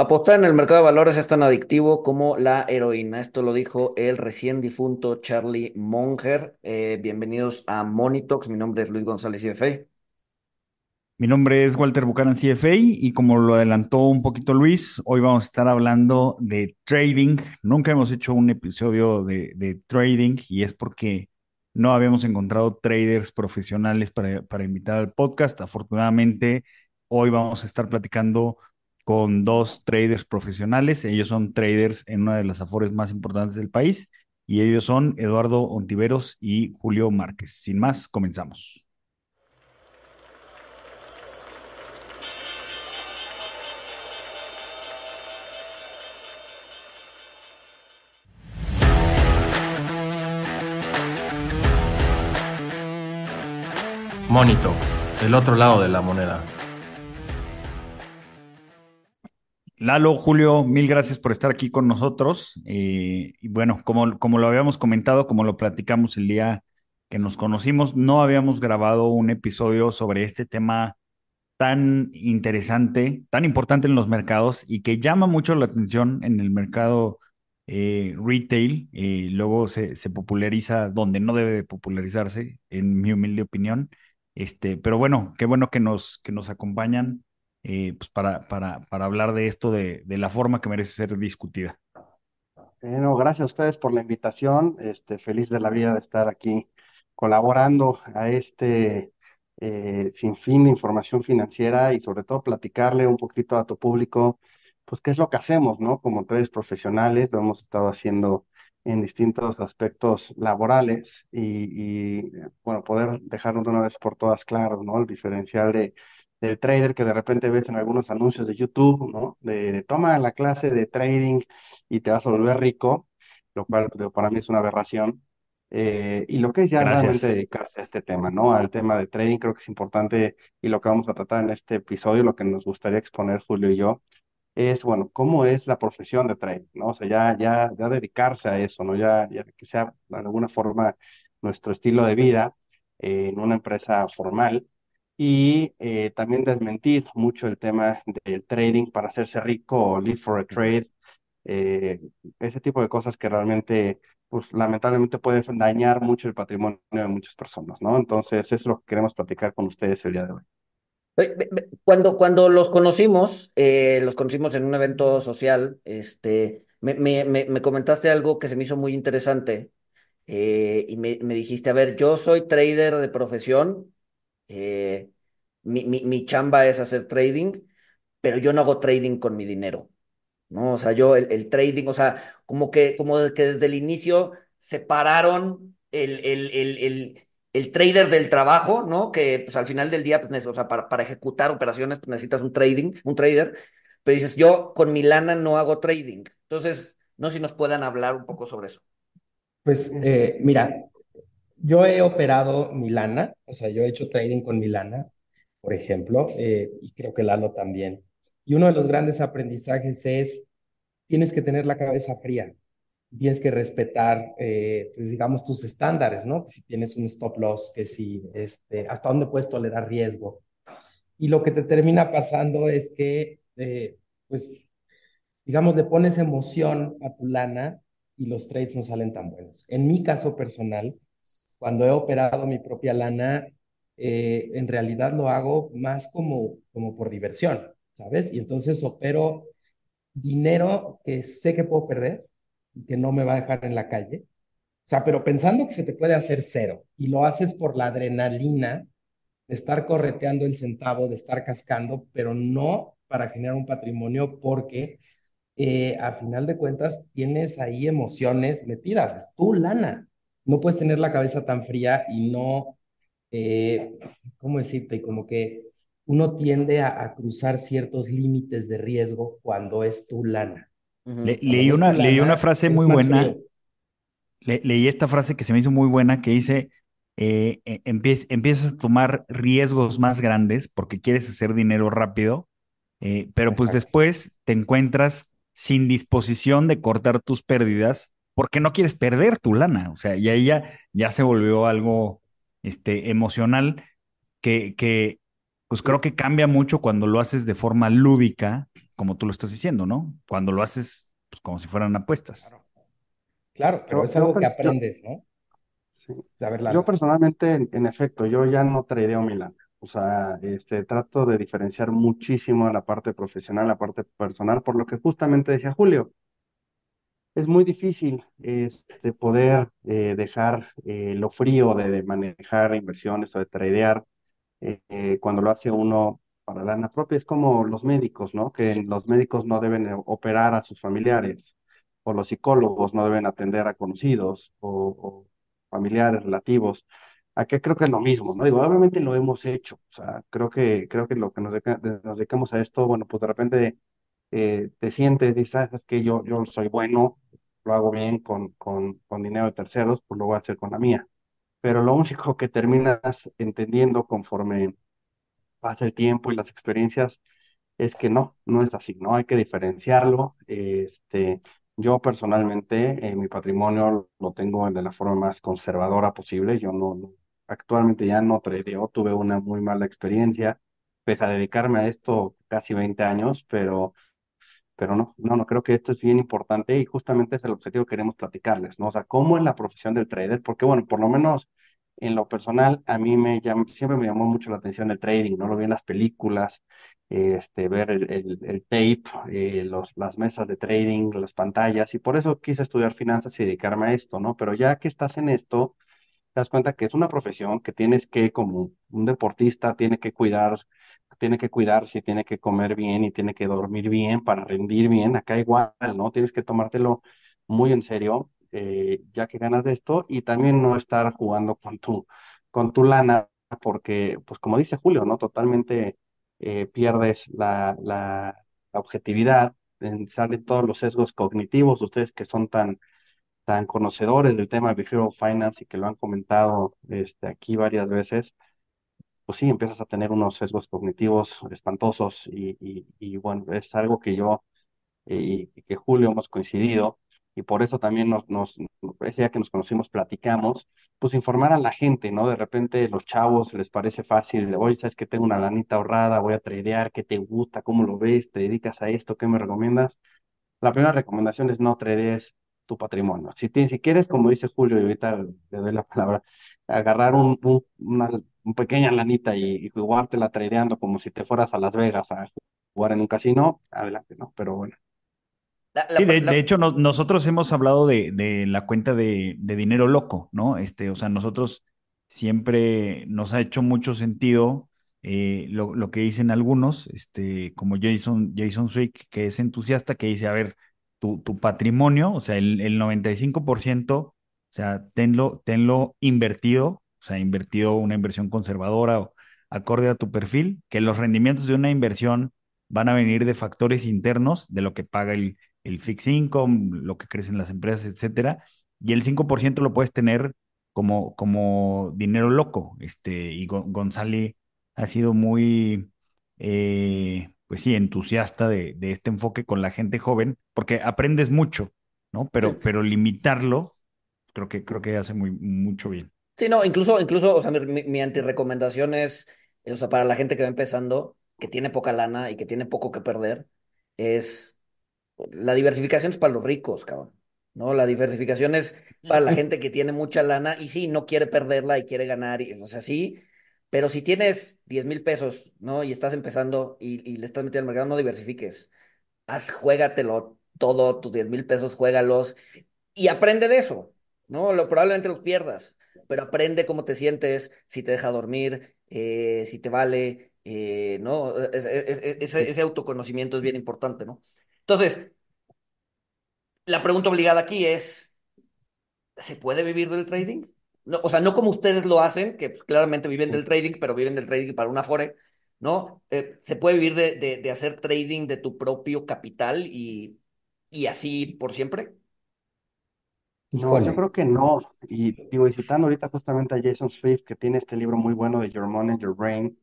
Apostar en el mercado de valores es tan adictivo como la heroína. Esto lo dijo el recién difunto Charlie Munger. Eh, bienvenidos a Monitox. Mi nombre es Luis González CFA. Mi nombre es Walter Buchanan CFA y como lo adelantó un poquito Luis, hoy vamos a estar hablando de trading. Nunca hemos hecho un episodio de, trading y es porque no habíamos encontrado traders profesionales para invitar al podcast. Afortunadamente, hoy vamos a estar platicando con dos traders profesionales. Ellos son traders en una de las afores más importantes del país y ellos son Eduardo Ontiveros y Julio Márquez. Sin más, comenzamos. Monito, el otro lado de la moneda. Lalo, Julio, mil gracias por estar aquí con nosotros. Eh, y bueno, como, como lo habíamos comentado, como lo platicamos el día que nos conocimos, no habíamos grabado un episodio sobre este tema tan interesante, tan importante en los mercados y que llama mucho la atención en el mercado eh, retail. Eh, luego se, se populariza donde no debe de popularizarse, en mi humilde opinión. Este, pero bueno, qué bueno que nos, que nos acompañan eh, pues para, para, para hablar de esto de, de la forma que merece ser discutida. Bueno, gracias a ustedes por la invitación. Este, feliz de la vida de estar aquí colaborando a este eh, sinfín de información financiera y sobre todo platicarle un poquito a tu público, pues qué es lo que hacemos, ¿no? Como traders profesionales, lo hemos estado haciendo en distintos aspectos laborales y, y, bueno, poder dejarlo de una vez por todas claro, ¿no? El diferencial de del trader que de repente ves en algunos anuncios de YouTube, ¿no? De, de toma la clase de trading y te vas a volver rico, lo cual para mí es una aberración. Eh, y lo que es ya realmente dedicarse a este tema, ¿no? Al tema de trading, creo que es importante y lo que vamos a tratar en este episodio, lo que nos gustaría exponer Julio y yo, es, bueno, cómo es la profesión de trading, ¿no? O sea, ya, ya, ya dedicarse a eso, ¿no? Ya, ya que sea de alguna forma nuestro estilo de vida eh, en una empresa formal y eh, también desmentir mucho el tema del trading para hacerse rico o live for a trade, eh, ese tipo de cosas que realmente, pues lamentablemente pueden dañar mucho el patrimonio de muchas personas, ¿no? Entonces, eso es lo que queremos platicar con ustedes el día de hoy. Cuando, cuando los conocimos, eh, los conocimos en un evento social, este, me, me, me comentaste algo que se me hizo muy interesante eh, y me, me dijiste, a ver, yo soy trader de profesión, eh, mi, mi, mi chamba es hacer trading, pero yo no hago trading con mi dinero. ¿no? O sea, yo el, el trading, o sea, como que, como que desde el inicio separaron el, el, el, trader del trabajo, ¿no? Que pues al final del día, pues, o sea, para, para ejecutar operaciones, pues necesitas un trading, un trader, pero dices, yo con mi lana no hago trading. Entonces, no sé si nos puedan hablar un poco sobre eso. Pues Es- eh, mira, yo he operado mi lana, o sea, yo he hecho trading con mi lana, por ejemplo, eh, y creo que Lalo también. Y uno de los grandes aprendizajes es, tienes que tener la cabeza fría, tienes que respetar, eh, pues digamos, tus estándares, ¿no? Si tienes un stop loss, que si, este, hasta dónde puedes tolerar riesgo. Y lo que te termina pasando es que, eh, pues, digamos, le pones emoción a tu lana y los trades no salen tan buenos. En mi caso personal, cuando he operado mi propia lana, eh, en realidad lo hago más como, como por diversión, ¿sabes? Y entonces opero dinero que sé que puedo perder y que no me va a dejar en la calle. O sea, pero pensando que se te puede hacer cero y lo haces por la adrenalina de estar correteando el centavo, de estar cascando, pero no para generar un patrimonio porque eh, a final de cuentas tienes ahí emociones metidas, es tu lana. No puedes tener la cabeza tan fría y no, eh, ¿cómo decirte? Como que uno tiende a, a cruzar ciertos límites de riesgo cuando es tu lana. Leí una, leí una frase muy buena, le- leí esta frase que se me hizo muy buena que dice, eh, eh, empiez- empiezas a tomar riesgos más grandes porque quieres hacer dinero rápido, eh, pero pues Exacto. después te encuentras sin disposición de cortar tus pérdidas porque no quieres perder tu lana, o sea, y ahí ya, ya se volvió algo este, emocional que, que pues creo que cambia mucho cuando lo haces de forma lúdica como tú lo estás diciendo, ¿no? Cuando lo haces pues, como si fueran apuestas. Claro, claro, pero es algo que yo- aprendes, ¿no? sí. A ver, Yo personalmente, en, en efecto, yo ya no tradeo mi lana. O sea, este, trato de diferenciar muchísimo la parte profesional, la parte personal, por lo que justamente decía Julio. Es muy difícil este, poder eh, dejar eh, lo frío de, de manejar inversiones o de tradear eh, cuando lo hace uno para lana propia. Es como los médicos, ¿no? Que los médicos no deben operar a sus familiares o los psicólogos no deben atender a conocidos o, o familiares relativos. Aquí creo que es lo mismo, ¿no? Digo, obviamente lo hemos hecho. O sea, creo que, creo que lo que nos, nos dedicamos a esto, bueno, pues de repente eh, te sientes, dices, "Ah, es que yo, yo soy bueno, lo hago bien con, con, con dinero de terceros, pues lo voy a hacer con la mía. Pero lo único que terminas entendiendo conforme pasa el tiempo y las experiencias es que no, no es así, ¿no? Hay que diferenciarlo. Este, yo personalmente, eh, mi patrimonio lo tengo de la forma más conservadora posible. Yo no, no- actualmente ya no tradeo, tuve una muy mala experiencia, pese a dedicarme a esto casi 20 años, pero pero no, no, no, creo que esto es bien importante y justamente es el objetivo que queremos platicarles, ¿no? O sea, ¿cómo es la profesión del trader? Porque, bueno, por lo menos en lo personal, a mí me llama, siempre me llamó mucho la atención el trading, ¿no? Lo vi en las películas, este, ver el, el, el tape, eh, los, las mesas de trading, las pantallas, y por eso quise estudiar finanzas y dedicarme a esto, ¿no? Pero ya que estás en esto, te das cuenta que es una profesión que tienes que, como un deportista, tiene que cuidar, tiene que cuidarse, tiene que comer bien y tiene que dormir bien para rendir bien. Acá igual, ¿no? Tienes que tomártelo muy en serio, eh, ya que ganas de esto, y también no estar jugando con tu, con tu lana, porque, pues como dice Julio, ¿no? Totalmente eh, pierdes la, la, objetividad, en- salen todos los sesgos cognitivos, ustedes que son tan tan conocedores del tema de behavioral finance y que lo han comentado este, aquí varias veces, pues sí, empiezas a tener unos sesgos cognitivos espantosos y, bueno, es algo que yo eh, y que Julio hemos coincidido y por eso también nos, nos, ese día que nos conocimos platicamos, pues informar a la gente, ¿no? De repente los chavos les parece fácil, oye, sabes que tengo una lanita ahorrada, voy a tradear, ¿qué te gusta? ¿Cómo lo ves? ¿Te dedicas a esto? ¿Qué me recomiendas? La primera recomendación es no tradees tu patrimonio. Si, tienes, si quieres, como dice Julio, y ahorita le doy la palabra, agarrar un, un- una, un pequeña lanita y, y jugártela tradeando como si te fueras a Las Vegas a jugar en un casino, adelante, ¿no? Pero bueno, La, de, de la- hecho, no- nosotros hemos hablado de, de la cuenta de, de dinero loco, ¿no? Este, o sea, nosotros siempre nos ha hecho mucho sentido eh, lo, lo que dicen algunos, este, como Jason, Jason Swick, que es entusiasta, que dice, a ver, tu, tu patrimonio, o sea, el, el 95%, o sea, tenlo, tenlo invertido, o sea, invertido una inversión conservadora o acorde a tu perfil, que los rendimientos de una inversión van a venir de factores internos, de lo que paga el el fixed income, lo que crecen las empresas, etcétera, y el 5% lo puedes tener como, como dinero loco. Este, y Gon- González ha sido muy, eh, pues sí, entusiasta de, de este enfoque con la gente joven, porque aprendes mucho, ¿no? sí. Pero, pero limitarlo, creo que, creo que hace muy, mucho bien. Sí, no, incluso, incluso, o sea, mi, mi, antirecomendación es, eh, o sea, para la gente que va empezando, que tiene poca lana y que tiene poco que perder, es la diversificación es para los ricos, cabrón. ¿No? La diversificación es para la gente que tiene mucha lana y sí, no quiere perderla y quiere ganar, y, o sea, sí, pero si tienes diez mil pesos, ¿no? Y estás empezando y, y le estás metiendo al mercado, no diversifiques. Haz, juégatelo todo, tus diez mil pesos, juégalos y aprende de eso, ¿no? Lo, probablemente los pierdas, pero aprende cómo te sientes, si te deja dormir, eh, si te vale, eh, ¿no? E- e- e- Ese, ese autoconocimiento es bien importante, ¿no? Entonces, la pregunta obligada aquí es, ¿se puede vivir del trading? No, o sea, no como ustedes lo hacen, que pues, claramente viven del trading, pero viven del trading para una Afore, ¿no? Eh, ¿se puede vivir de, de, de hacer trading de tu propio capital y, y así por siempre? No, yo Híjole, creo que no. Y digo, y citando ahorita justamente a Jason Swift, que tiene este libro muy bueno de Your Money, Your Brain,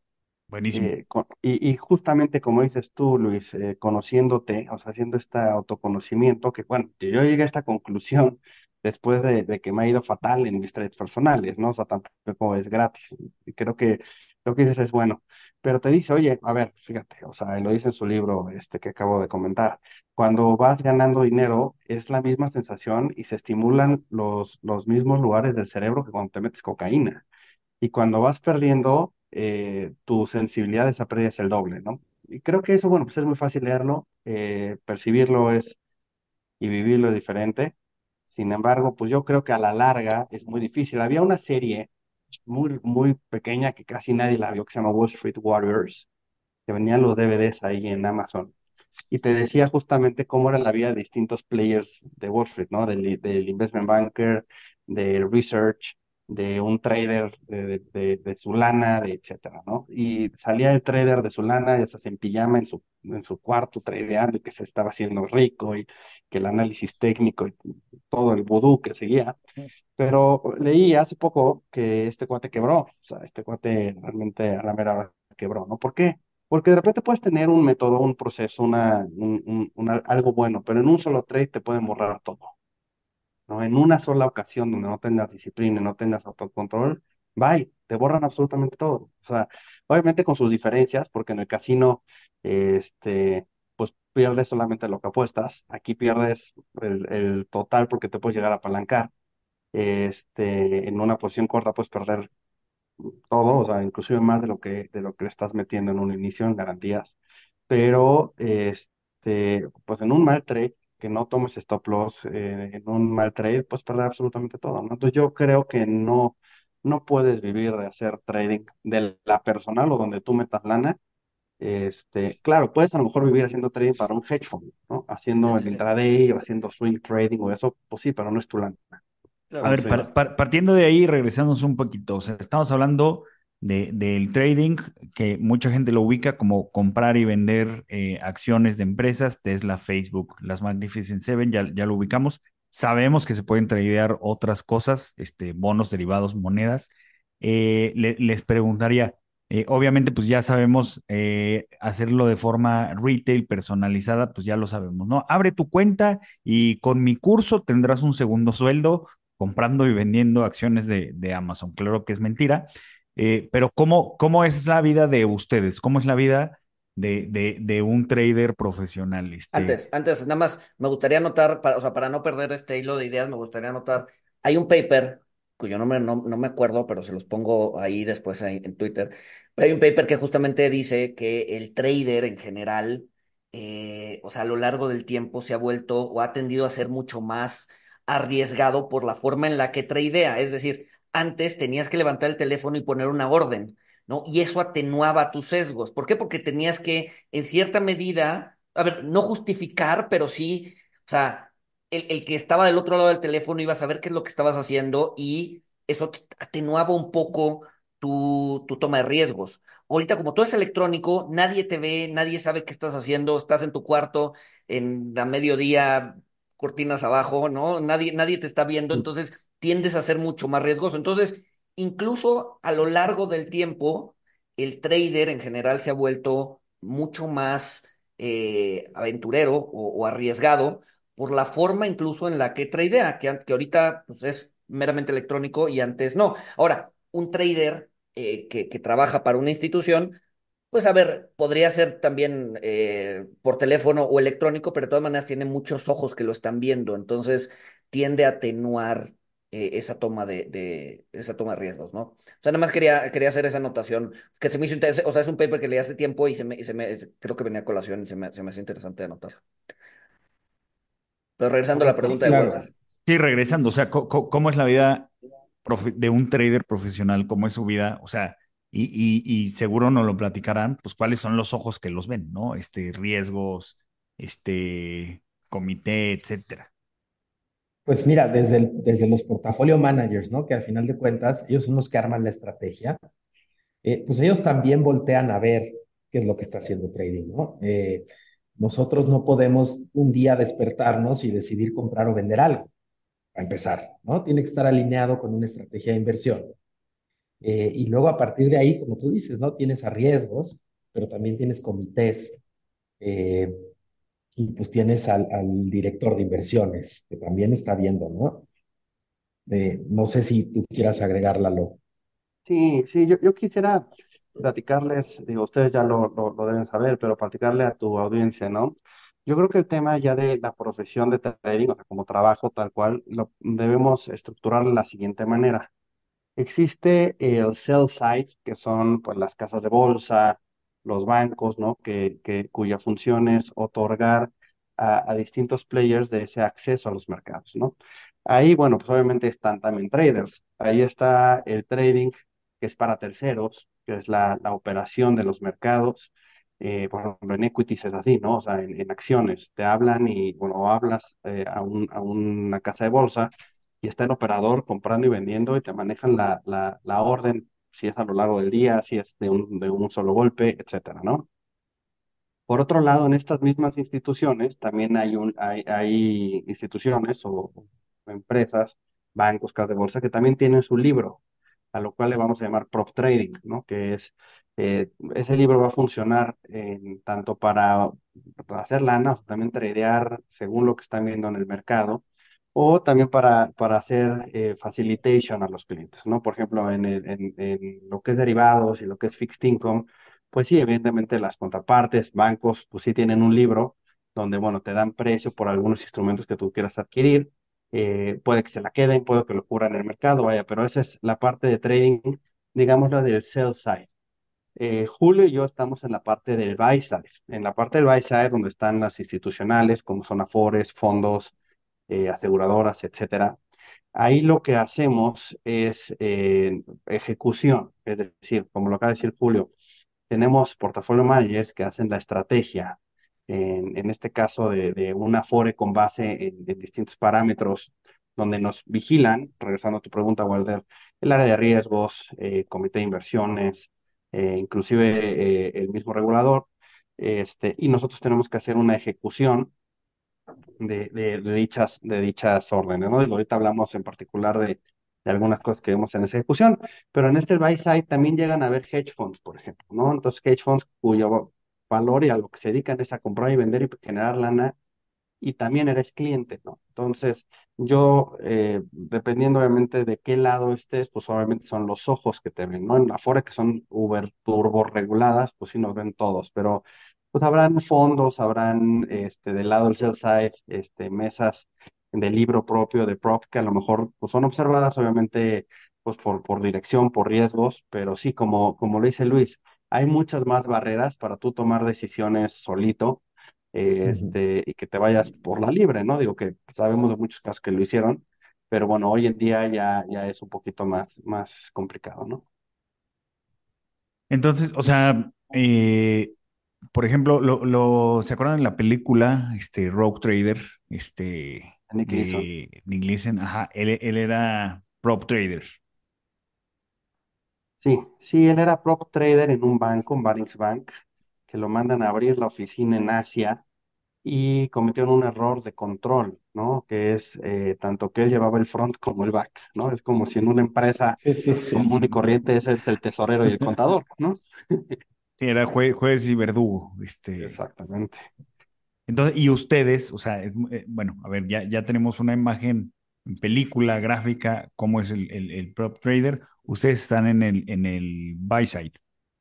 Buenísimo. Eh, co- y, y justamente como dices tú, Luis, eh, conociéndote, o sea, haciendo este autoconocimiento, que bueno, yo yo llegué a esta conclusión después de, de que me ha ido fatal en mis trades personales, ¿no? O sea, tampoco es gratis. Y creo que lo que dices es bueno. Pero te dice, oye, a ver, fíjate, o sea, lo dice en su libro este que acabo de comentar, cuando vas ganando dinero es la misma sensación y se estimulan los, los mismos lugares del cerebro que cuando te metes cocaína. Y cuando vas perdiendo, eh, tu sensibilidad de esa pérdida es el doble, ¿no? Y creo que eso, bueno, pues es muy fácil leerlo, eh, percibirlo es y vivirlo es diferente. Sin embargo, pues yo creo que a la larga es muy difícil. Había una serie muy, muy pequeña que casi nadie la vio, que se llama Wall Street Warriors, que venían los DVDs ahí en Amazon. Y te decía justamente cómo era la vida de distintos players de Wall Street, ¿no? Del, del investment banker, del research, de un trader de, de, de, su lana, de etcétera, ¿no? Y salía el trader de su lana, ya se en pijama en su, en su cuarto tradeando y que se estaba haciendo rico y que el análisis técnico y todo el vudú que seguía. Pero leí hace poco que este cuate quebró, o sea, este cuate realmente a la mera hora quebró, ¿no? ¿Por qué? Porque de repente puedes tener un método, un proceso, una, un, un, un, algo bueno, pero en un solo trade te pueden borrar todo. ¿No? En una sola ocasión donde no tengas disciplina, no tengas autocontrol, bye, te borran absolutamente todo. O sea, obviamente con sus diferencias, porque en el casino, este, pues pierdes solamente lo que apuestas, aquí pierdes el, el total porque te puedes llegar a apalancar. Este, en una posición corta puedes perder todo, o sea, inclusive más de lo que, de lo que le estás metiendo en un inicio en garantías. Pero, este, pues en un mal trade, que no tomes stop loss eh, en un mal trade, pues perder absolutamente todo, ¿no? Entonces yo creo que no, no puedes vivir de hacer trading de la personal o donde tú metas lana. Este, claro, puedes a lo mejor vivir haciendo trading para un hedge fund, ¿no? Haciendo Sí, el sí. intraday o haciendo swing trading o eso, pues sí, pero no es tu lana. A ver, Entonces, par- par- partiendo de ahí, regresándonos un poquito, o sea, estamos hablando de, del trading, que mucha gente lo ubica como comprar y vender eh, acciones de empresas, Tesla, Facebook, las Magnificent Seven, ya, ya lo ubicamos. Sabemos que se pueden tradear otras cosas, este, bonos, derivados, monedas. Eh, le- les preguntaría, eh, obviamente, pues ya sabemos hacerlo de forma retail, personalizada, pues ya lo sabemos, ¿no? Abre tu cuenta y con mi curso tendrás un segundo sueldo comprando y vendiendo acciones de, de Amazon. Claro que es mentira, eh, pero ¿cómo, ¿cómo es la vida de ustedes? ¿Cómo es la vida de, de, un trader profesional? Este, Antes, antes, nada más, me gustaría anotar, para, o sea, para no perder este hilo de ideas, me gustaría anotar, hay un paper, cuyo nombre no, no me acuerdo, pero se los pongo ahí después en Twitter. Hay un paper que justamente dice que el trader en general, eh, o sea, a lo largo del tiempo se ha vuelto o ha tendido a ser mucho más arriesgado por la forma en la que tradea. Es decir, antes tenías que levantar el teléfono y poner una orden, ¿no? Y eso atenuaba tus sesgos. ¿Por qué? Porque tenías que, en cierta medida, a ver, no justificar, pero sí, o sea, el, el que estaba del otro lado del teléfono iba a saber qué es lo que estabas haciendo y eso te atenuaba un poco tu, tu toma de riesgos. Ahorita, como todo es electrónico, nadie te ve, nadie sabe qué estás haciendo, estás en tu cuarto en a mediodía, cortinas abajo, ¿no? Nadie, nadie te está viendo, entonces tiendes a ser mucho más riesgoso. Entonces, incluso a lo largo del tiempo, el trader en general se ha vuelto mucho más eh, aventurero o, arriesgado por la forma incluso en la que tradea, que, que ahorita pues, es meramente electrónico y antes no. Ahora, un trader eh, que, que trabaja para una institución, pues a ver, podría ser también eh, por teléfono o electrónico, pero de todas maneras tiene muchos ojos que lo están viendo, entonces tiende a atenuar eh, esa toma de, de- esa toma de riesgos, ¿no? O sea, nada más quería, quería hacer esa anotación, que se me hizo interesante, o sea, es un paper que leí hace tiempo y se me, y se me creo que venía a colación y se me, se me hace interesante anotar. Pero regresando a la pregunta de. Walter. sí, regresando, o sea, ¿cómo es la vida de un trader profesional? ¿Cómo es su vida? O sea, y, y, y seguro nos lo platicarán, pues cuáles son los ojos que los ven, ¿no? Este, riesgos, este, comité, etcétera. Pues mira, desde, desde los portafolio managers, ¿no? Que al final de cuentas, ellos son los que arman la estrategia. eh, pues ellos también voltean a ver qué es lo que está haciendo trading, ¿no? Eh, nosotros no podemos un día despertarnos y decidir comprar o vender algo, para empezar, ¿no? Tiene que estar alineado con una estrategia de inversión. Eh, y luego a partir de ahí, como tú dices, ¿no? Tienes a riesgos, pero también tienes comités. Y pues tienes al, director de inversiones, que también está viendo, ¿no? No sé si tú quieras agregarla, Lalo. Sí, sí, yo, yo quisiera platicarles, digo, ustedes ya lo, lo, lo deben saber, pero platicarle a tu audiencia, ¿no? Yo creo que el tema ya de la profesión de trading, o sea, como trabajo tal cual, lo debemos estructurar de la siguiente manera. Existe el sell side, que son pues las casas de bolsa, los bancos, ¿no? Que, cuya función es otorgar a, distintos players de ese acceso a los mercados, ¿no? Ahí, bueno, pues obviamente están también traders. Ahí está el trading, que es para terceros, que es la, operación de los mercados. Eh, por ejemplo, en equities es así, ¿no? O sea, en, acciones te hablan y, bueno, hablas eh, a, un, a una casa de bolsa y está el operador comprando y vendiendo y te manejan la orden, si es a lo largo del día, si es de un, solo golpe, etcétera, ¿no? Por otro lado, en estas mismas instituciones también hay, instituciones o empresas, bancos, casas de bolsa que también tienen su libro, a lo cual le vamos a llamar prop trading, ¿no? Que es, eh, ese libro va a funcionar en, tanto para, hacer lana, o también tradear según lo que están viendo en el mercado, o también para, para hacer eh, facilitation a los clientes, ¿no? Por ejemplo, en, el- en, lo que es derivados y lo que es fixed income, pues sí, evidentemente las contrapartes, bancos, pues sí tienen un libro donde, bueno, te dan precio por algunos instrumentos que tú quieras adquirir. Eh, puede que se la queden, puede que lo cubran en el mercado, vaya, pero esa es la parte de trading, digámoslo, del sell side. Eh, Julio y yo estamos en la parte del buy side, en la parte del buy side donde están las institucionales como son Afores, fondos, eh, aseguradoras, etcétera. Ahí lo que hacemos es eh, ejecución, es decir, como lo acaba de decir Julio, tenemos portafolio managers que hacen la estrategia, en, en este caso de, de un Afore con base en, distintos parámetros, donde nos vigilan, regresando a tu pregunta, Walter, el área de riesgos, eh, comité de inversiones, eh, inclusive eh, el mismo regulador, este, y nosotros tenemos que hacer una ejecución de, de- de dichas, de dichas órdenes, ¿no? Y ahorita hablamos en particular de, de algunas cosas que vemos en esa ejecución, pero en este buy side también llegan a haber hedge funds, por ejemplo, ¿no? Entonces, hedge funds cuyo valor y a lo que se dedican es a comprar y vender y generar lana y también eres cliente, ¿no? Entonces, yo, eh, dependiendo obviamente de qué lado estés, pues obviamente son los ojos que te ven, ¿no? En Afore, que son Uber turbo reguladas, pues sí nos ven todos, pero pues habrán fondos, habrán, este, del lado del sell side, este, mesas de libro propio, de prop, que a lo mejor, pues son observadas, obviamente, pues por, por dirección, por riesgos, pero sí, como, como lo dice Luis, hay muchas más barreras para tú tomar decisiones solito eh, este, y que te vayas por la libre, ¿no? Digo que sabemos de muchos casos que lo hicieron, pero bueno, hoy en día ya, ya es un poquito más, más complicado, ¿no? Entonces, o sea, eh, por ejemplo, lo, lo- ¿se acuerdan de la película, este, Rogue Trader, este, Nick de Nick Leeson? Ajá, él, él era prop trader. Sí, sí, él era prop trader en un banco, en Barings Bank, que lo mandan a abrir la oficina en Asia y cometieron un error de control, ¿no? Que es eh, tanto que él llevaba el front como el back, ¿no? Es como si en una empresa Sí, sí, sí, común y corriente ese es el tesorero y el contador, ¿no? Sí, era jue- juez y verdugo, este. Exactamente. Entonces, y ustedes, o sea, es, eh, bueno, a ver, ya, ya tenemos una imagen en película, gráfica, cómo es el, el, el prop trader. Ustedes están en el, en el buy side.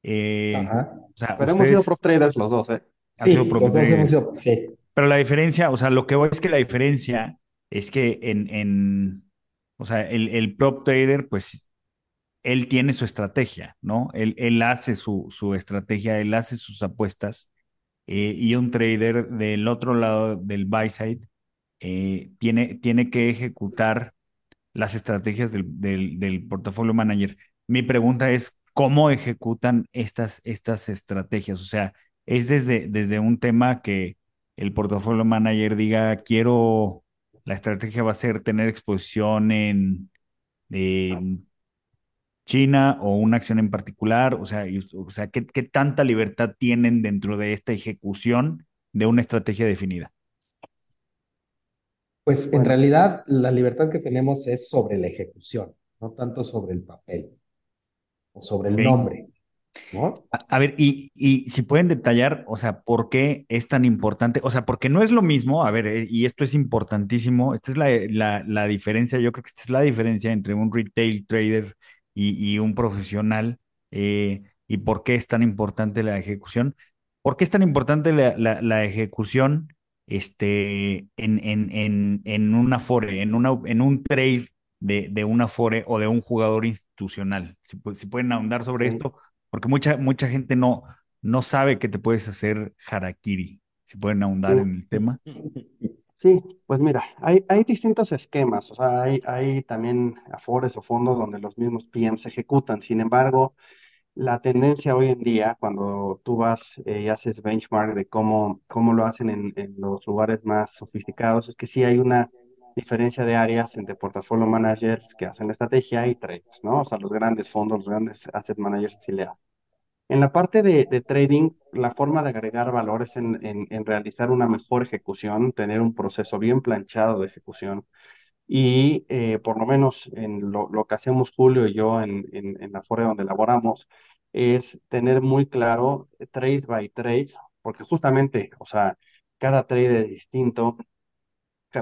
Eh, Ajá. o sea, Pero hemos sido prop traders los dos, ¿eh? han sido Sí, prop los dos hemos sido, sí. Pero la diferencia, o sea, lo que voy es que la diferencia es que en, en o sea, el, el prop trader, pues él tiene su estrategia, ¿no? Él, hace su, estrategia, él hace sus apuestas, eh, y un trader del otro lado del buy side eh, tiene, tiene que ejecutar las estrategias del, del, portafolio manager. Mi pregunta es, ¿cómo ejecutan estas, estas estrategias? O sea, es desde, desde un tema que el portafolio manager diga, quiero, la estrategia va a ser tener exposición en China o una acción en particular, o sea, y- o sea, ¿qué, qué tanta libertad tienen dentro de esta ejecución de una estrategia definida? Pues en realidad la libertad que tenemos es sobre la ejecución, no tanto sobre el papel o sobre el nombre, ¿no? A, a ver, y, y si pueden detallar, o sea, ¿por qué es tan importante? O sea, porque no es lo mismo, a ver, eh, y esto es importantísimo, esta es la, la, la diferencia, yo creo que esta es la diferencia entre un retail trader y, y un profesional. Eh, y por qué es tan importante la ejecución. ¿Por qué es tan importante la, la- la ejecución este, en, en, en, en una fore, en, una, en un trade de, de una fore o de un jugador institucional? Si, pu- si pueden ahondar sobre esto, porque mucha, mucha gente no, no sabe que te puedes hacer harakiri. Si pueden ahondar Sí, en el tema. sí, pues mira, hay, hay distintos esquemas, o sea, hay, también afores o fondos donde los mismos PM se ejecutan. Sin embargo, la tendencia hoy en día, cuando tú vas eh, y haces benchmark de cómo, cómo lo hacen en, en los lugares más sofisticados, es que sí hay una diferencia de áreas entre portafolio managers que hacen la estrategia y traders, ¿no? O sea, los grandes fondos, los grandes asset managers sí le hacen. En la parte de, trading, la forma de agregar valor es en, realizar una mejor ejecución, tener un proceso bien planchado de ejecución. Y eh, por lo menos en lo, que hacemos Julio y yo en, la fora donde laboramos, es tener muy claro eh, trade by trade, porque justamente, o sea, cada trade es distinto,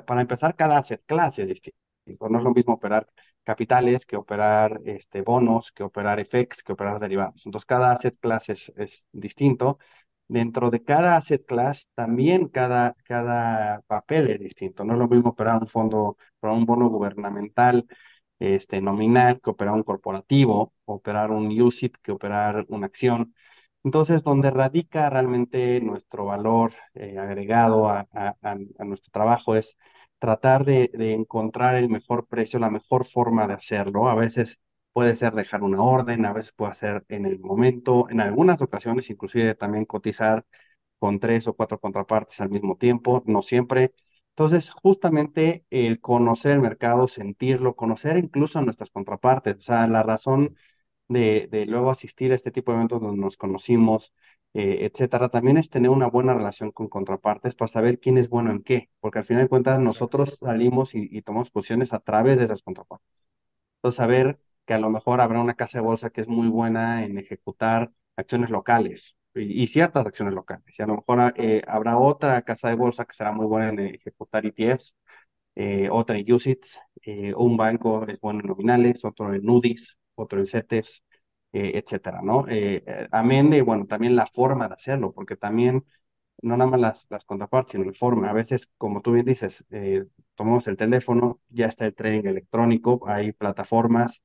para empezar, cada asset class es distinto. No es lo mismo operar capitales que operar este, bonos, que operar FX, que operar derivados. Entonces, cada asset class es, distinto. Dentro de cada asset class, también cada, cada papel es distinto. No es lo mismo operar un fondo, para un bono gubernamental este, nominal que operar un corporativo, operar un UCIT que operar una acción. Entonces, donde radica realmente nuestro valor eh, agregado a- a- a nuestro trabajo es tratar de, de encontrar el mejor precio, la mejor forma de hacerlo. A veces puede ser dejar una orden, a veces puede ser en el momento, en algunas ocasiones inclusive también cotizar con tres o cuatro contrapartes al mismo tiempo, no siempre. Entonces, justamente el conocer el mercado, sentirlo, conocer incluso a nuestras contrapartes, o sea, la razón de, de luego asistir a este tipo de eventos donde nos conocimos, eh, etcétera, también es tener una buena relación con contrapartes para saber quién es bueno en qué, porque al final de cuentas nosotros salimos y, y tomamos posiciones a través de esas contrapartes. Entonces, saber que a lo mejor habrá una casa de bolsa que es muy buena en ejecutar acciones locales y, y ciertas acciones locales, y a lo mejor eh, habrá otra casa de bolsa que será muy buena en ejecutar ETFs eh, otra en UCITS, eh, un banco es bueno en nominales, otro en NUDIs, otro en CETES, eh, etcétera, ¿no? Eh, eh, amén de, bueno, también la forma de hacerlo, porque también no nada más las, las contrapartes, sino la forma. A veces, como tú bien dices, eh, tomamos el teléfono, ya está el trading electrónico, hay plataformas,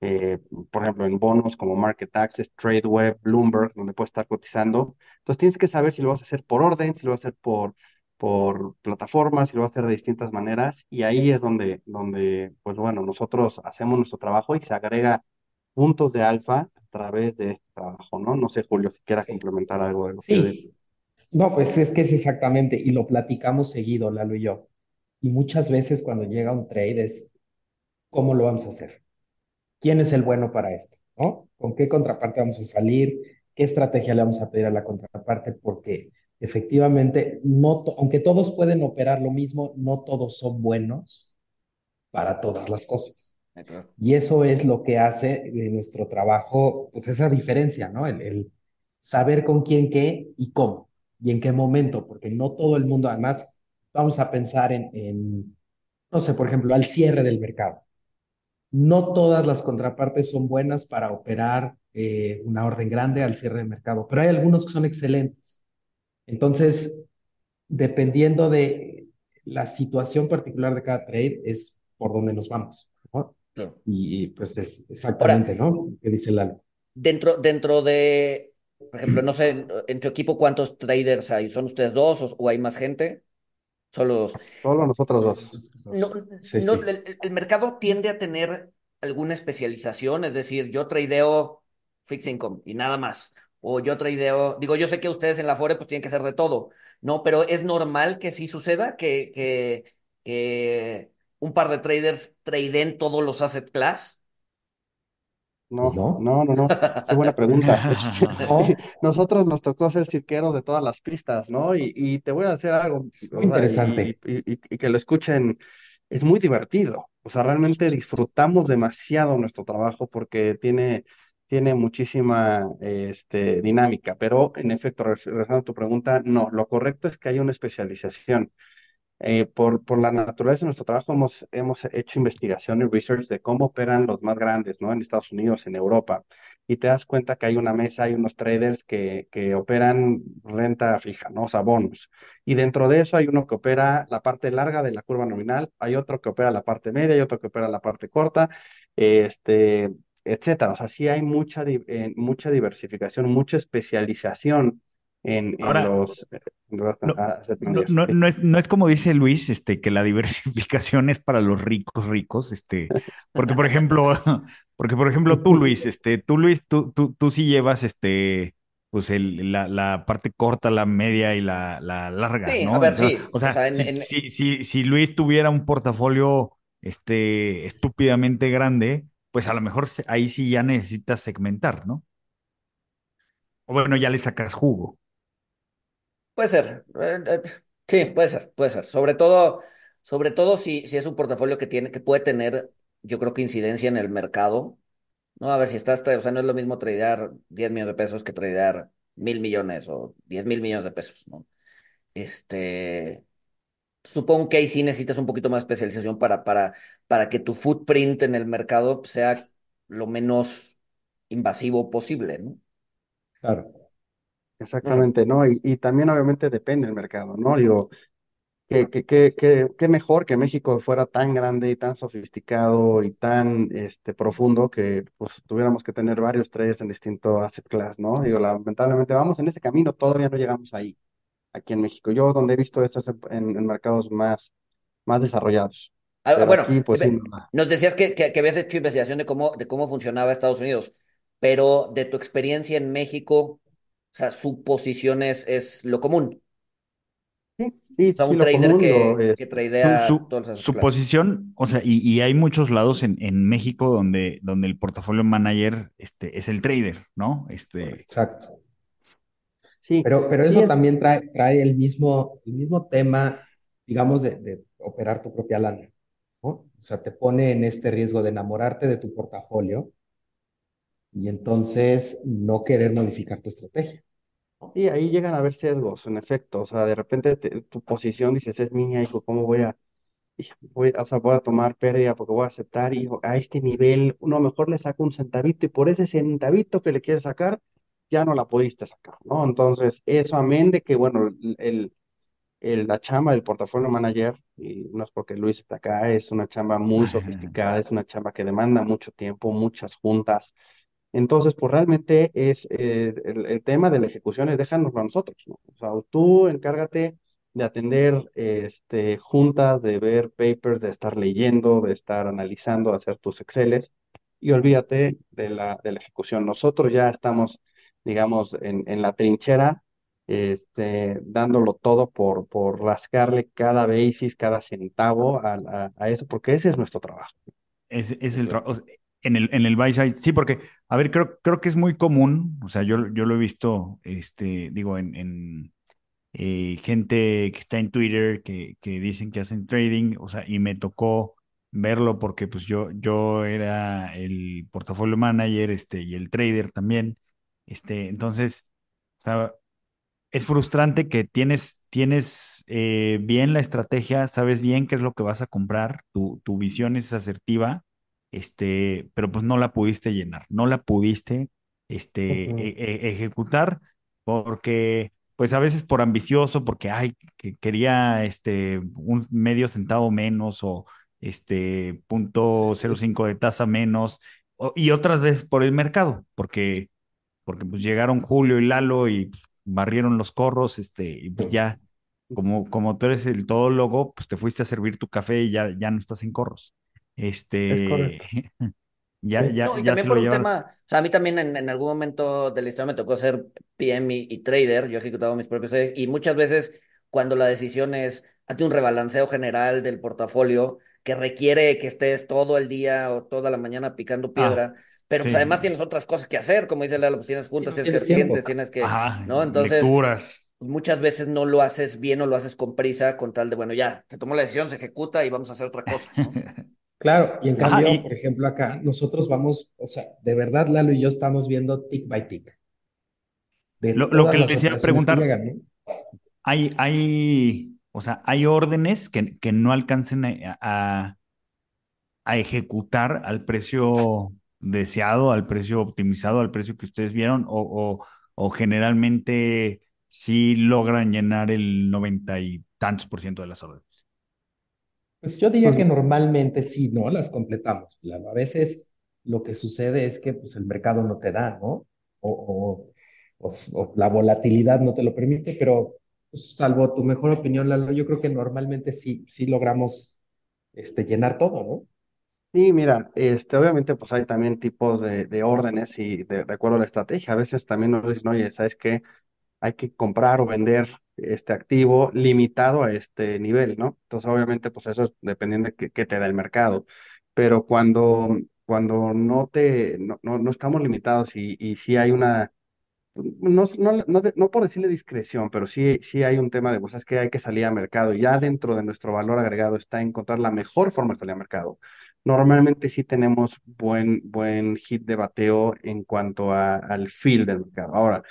eh, por ejemplo, en bonos como Market Access, TradeWeb, Bloomberg, donde puedes estar cotizando. Entonces tienes que saber si lo vas a hacer por orden, si lo vas a hacer por, por plataformas, si lo vas a hacer de distintas maneras. Y ahí es donde, donde, pues bueno, nosotros hacemos nuestro trabajo y se agrega puntos de alfa a través de este trabajo, ¿no? No sé, Julio, si quieras Sí. complementar algo de lo que. Sí, no, pues es que es exactamente, y lo platicamos seguido, Lalo y yo. Y muchas veces cuando llega un trade es, ¿cómo lo vamos a hacer? ¿Quién es el bueno para esto? ¿No? ¿Con qué contraparte vamos a salir? ¿Qué estrategia le vamos a pedir a la contraparte? Porque efectivamente, no to- aunque todos pueden operar lo mismo, no todos son buenos para todas las cosas. Y eso es lo que hace de nuestro trabajo, pues esa diferencia, ¿no? El, saber con quién qué y cómo y en qué momento, porque no todo el mundo, además, vamos a pensar en, no sé, por ejemplo, al cierre del mercado. No todas las contrapartes son buenas para operar eh, una orden grande al cierre del mercado, pero hay algunos que son excelentes. Entonces, dependiendo de la situación particular de cada trade, es por donde nos vamos. Claro. Y, y, pues es Ahora, exactamente, ¿no? ¿Qué dice Lalo? dentro, dentro de, por ejemplo, no sé, en, tu equipo, ¿cuántos traders hay? ¿Son ustedes dos o, o hay más gente? Solo dos. Solo nosotros dos. nosotros No, dos. Sí, no, sí. el, el- el mercado tiende a tener alguna especialización, es decir, yo tradeo fixed income y nada más. O yo tradeo, digo, yo sé que ustedes en la Fore pues tienen que hacer de todo, ¿no? Pero es normal que sí suceda que, que, que un par de traders tradeen todos los asset class. No, no, no, no, no. Qué buena pregunta. No, nosotros nos tocó ser cirqueros de todas las pistas, ¿no? Y, y te voy a decir algo, o sea, interesante. y- y- y que lo escuchen, es muy divertido. O sea, realmente disfrutamos demasiado nuestro trabajo porque tiene, tiene muchísima este, dinámica. Pero, en efecto, re- regresando a tu pregunta, no, lo correcto es que haya una especialización. Eh, por, por la naturaleza de nuestro trabajo hemos, hemos hecho investigación y research de cómo operan los más grandes, ¿no? En Estados Unidos, en Europa. Y te das cuenta que hay una mesa, hay unos traders que, que operan renta fija, ¿no? O sea, bonos. Y dentro de eso hay uno que opera la parte larga de la curva nominal, hay otro que opera la parte media, hay otro que opera la parte corta, este, etcétera. O sea, sí hay mucha, eh, mucha diversificación, mucha especialización en, en Ahora, los, en los no, asset no, es, no es como dice Luis, este, que la diversificación es para los ricos ricos, este, porque por ejemplo, porque por ejemplo tú Luis, este, tú Luis, tú, tú, tú sí llevas este, pues el, la, la parte corta, la media y la, la larga, Sí, a ¿no? ver, Entonces, sí. o O sea, en, si, en- si, si, si Luis tuviera un portafolio, este, estúpidamente grande, pues a lo mejor ahí sí ya necesitas segmentar, ¿no? O bueno, ya le sacas jugo. Puede ser. eh, eh, sí, puede ser, puede ser. Sobre todo, sobre todo si, si es un portafolio que tiene, que puede tener, yo creo que incidencia en el mercado. No, a ver si estás, o sea, no es lo mismo tradear 10 millones de pesos que tradear mil millones o diez mil millones de pesos, ¿no? Este, supongo que ahí sí necesitas un poquito más de especialización para, para, para que tu footprint en el mercado sea lo menos invasivo posible, ¿no? Claro. Exactamente, ¿no? Y, y también obviamente depende del mercado, ¿no? Digo, que, que, que, que, qué mejor que México fuera tan grande y tan sofisticado y tan este, profundo que pues tuviéramos que tener varios trades en distintos asset class, ¿no? Digo, lamentablemente vamos en ese camino, todavía no llegamos ahí, aquí en México. Yo donde he visto esto es en, en mercados más, más desarrollados, Ah, bueno, aquí pues sí, no. nos decías que, que, que habías hecho investigación de cómo, de cómo funcionaba Estados Unidos, pero de tu experiencia en México, o sea, su posición es, es lo común. Sí, sí, O sea, sí, un lo trader común, que, es, que tradea su, todas esas su clases. posición, o sea, y, y hay muchos lados en, en México donde, donde el portafolio manager este, es el trader, ¿no? Este, exacto. sí, Pero, pero sí eso es, también trae, trae el mismo, el mismo tema, digamos, de, de operar tu propia lana, ¿no? O sea, te pone en este riesgo de enamorarte de tu portafolio y entonces no querer modificar tu estrategia, sí, ahí llegan a haber sesgos, en efecto, o sea, de repente te- tu posición dices, es mía, hijo, ¿cómo voy a y voy, o sea, voy a tomar pérdida porque voy a aceptar y digo, a este nivel, no, mejor le saco un centavito y por ese centavito que le quieres sacar, ya no la pudiste sacar, ¿no? Entonces, eso amén de que, bueno, el, el- el- la chamba del portafolio manager, y no es porque Luis está acá, es una chamba muy sofisticada, es una chamba que demanda mucho tiempo, muchas juntas, entonces, pues realmente es eh, el, el tema de la ejecución es déjanoslo a nosotros, ¿no? O sea, tú encárgate de atender este, juntas, de ver papers, de estar leyendo, de estar analizando, de hacer tus Exceles y olvídate de la, de la ejecución. Nosotros ya estamos, digamos, en, en la trinchera, este, dándolo todo por, por rascarle cada basis, cada centavo a, a, a eso, porque ese es nuestro trabajo. es, es el trabajo. En el, en el buy side, sí, porque, a ver, creo, creo que es muy común, o sea, yo, yo lo he visto, este, digo, en, eh, gente que está en Twitter que, que dicen que hacen trading, o sea, y me tocó verlo porque pues yo, yo era el portafolio manager, este, y el trader también, este, entonces, es frustrante que tienes, tienes eh, bien la estrategia, sabes bien qué es lo que vas a comprar, tu, tu visión es asertiva, este, pero pues no la pudiste llenar, no la pudiste este, e- e- ejecutar porque pues a veces por ambicioso, porque ay, que quería este, un medio centavo menos o este punto cero sí, sí. cinco de tasa menos, o- y otras veces por el mercado, porque porque pues llegaron Julio y Lalo y pues, barrieron los corros, este, y pues ya, como, como tú eres el todólogo, pues te fuiste a servir tu café y ya, ya no estás en corros. Es Este, correcto. ya, ya, No, y ya también se por lo un llevaron. tema, o sea, a mí también en, en algún momento de la historia me tocó ser PM y, y trader, yo ejecutaba mis propios trades y muchas veces cuando la decisión es, hazte un rebalanceo general del portafolio que requiere que estés todo el día o toda la mañana picando Ah, piedra, pero pues además tienes otras cosas que hacer, como dice Lalo, pues tienes sí, juntas, no tienes que tienes ver clientes, tienes que, ajá, ¿no? Entonces, lecturas. muchas veces no lo haces bien o lo haces con prisa con tal de, bueno, ya, se tomó la decisión, se ejecuta y vamos a hacer otra cosa, ¿no? Claro, y en Ajá, cambio, por ejemplo, acá nosotros vamos, o sea, de verdad, Lalo y yo estamos viendo tick by tick de lo, lo que le las decía preguntar, llegan, ¿no? hay, hay, O sea, hay órdenes que, que no alcancen a, a- a ejecutar al precio deseado, al precio optimizado, al precio que ustedes vieron, o, o, o generalmente sí logran llenar el noventa y tantos por ciento de las órdenes. Pues yo diría que normalmente sí, ¿no? Las completamos. Claro, a veces lo que sucede es que pues, el mercado no te da, ¿no? O, o- o o la volatilidad no te lo permite, pero pues, salvo tu mejor opinión, Lalo, yo creo que normalmente sí, sí logramos este, llenar todo, ¿no? Sí, mira, este, obviamente pues hay también tipos de, de órdenes y de, de acuerdo a la estrategia. A veces también nos dicen, oye, ¿sabes qué? Hay que comprar o vender este activo limitado a este nivel, ¿no? Entonces, obviamente, pues eso es dependiendo de qué, te da el mercado. Pero cuando, cuando no te, no, no, no estamos limitados y, y sí hay una no, no, no, no por decirle discreción, pero sí, sí hay un tema de cosas que hay que salir al mercado. Ya dentro de nuestro valor agregado está encontrar la mejor forma de salir al mercado. Normalmente sí tenemos buen, buen hit de bateo en cuanto a- al feel del mercado. Ahora,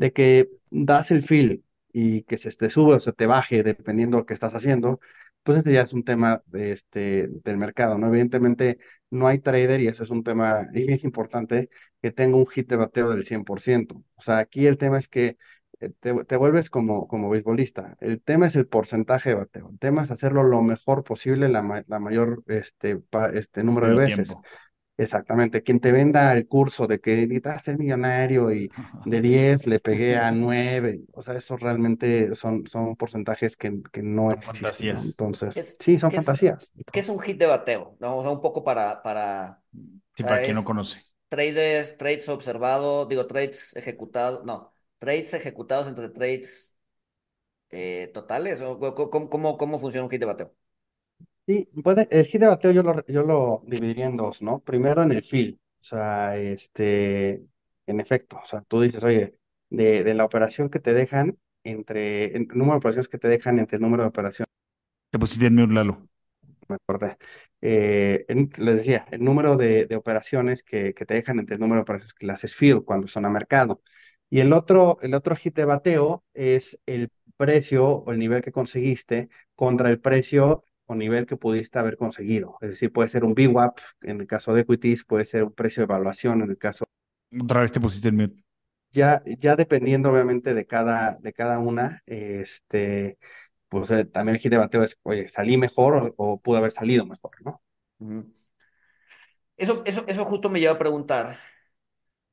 de que das el feel y que se te sube o se te baje dependiendo de lo que estás haciendo, pues este ya es un tema de este, del mercado, ¿no? Evidentemente no hay trader y eso es un tema bien importante que tenga un hit de bateo del 100%. O sea, aquí el tema es que eh, te, te vuelves como, como beisbolista. El tema es el porcentaje de bateo. El tema es hacerlo lo mejor posible la, ma- la mayor este, pa- este número de veces. tiempo. Exactamente. Quien te venda el curso de que necesitas ser millonario y de 10 le pegué a 9, o sea, eso realmente son, son porcentajes que, que no Son existen, ¿no? fantasías. Entonces, Es, sí, son ¿qué es, fantasías. qué es un hit de bateo? ¿No? O sea, un poco para, para, Sí, para quien no conoce. trades, trades observados, digo, trades ejecutados, no, trades ejecutados entre trades eh, totales, cómo, cómo, cómo funciona un hit de bateo? Sí, puede, el hit de bateo yo lo, yo lo dividiría en dos, ¿no? Primero en el field, o sea, este, en efecto, o sea, tú dices, oye, de, de la operación que te dejan entre, el número de operaciones que te dejan entre el número de operaciones, Te pusiste en mute, Lalo. me acordé, eh, en- les decía, el número de, de operaciones que, que te dejan entre el número de operaciones que le haces field cuando son a mercado. Y el otro, el otro hit de bateo es el precio o el nivel que conseguiste contra el precio o nivel que pudiste haber conseguido. Es decir, puede ser un VWAP en el caso de equities, puede ser un precio de evaluación en el caso, Otra vez te pusiste en mute. ya, ya dependiendo obviamente de cada, de cada una, este, pues eh, también el hit de bateo es, oye, salí mejor o, o pude haber salido mejor, ¿no? Eso, eso, eso justo me lleva a preguntar,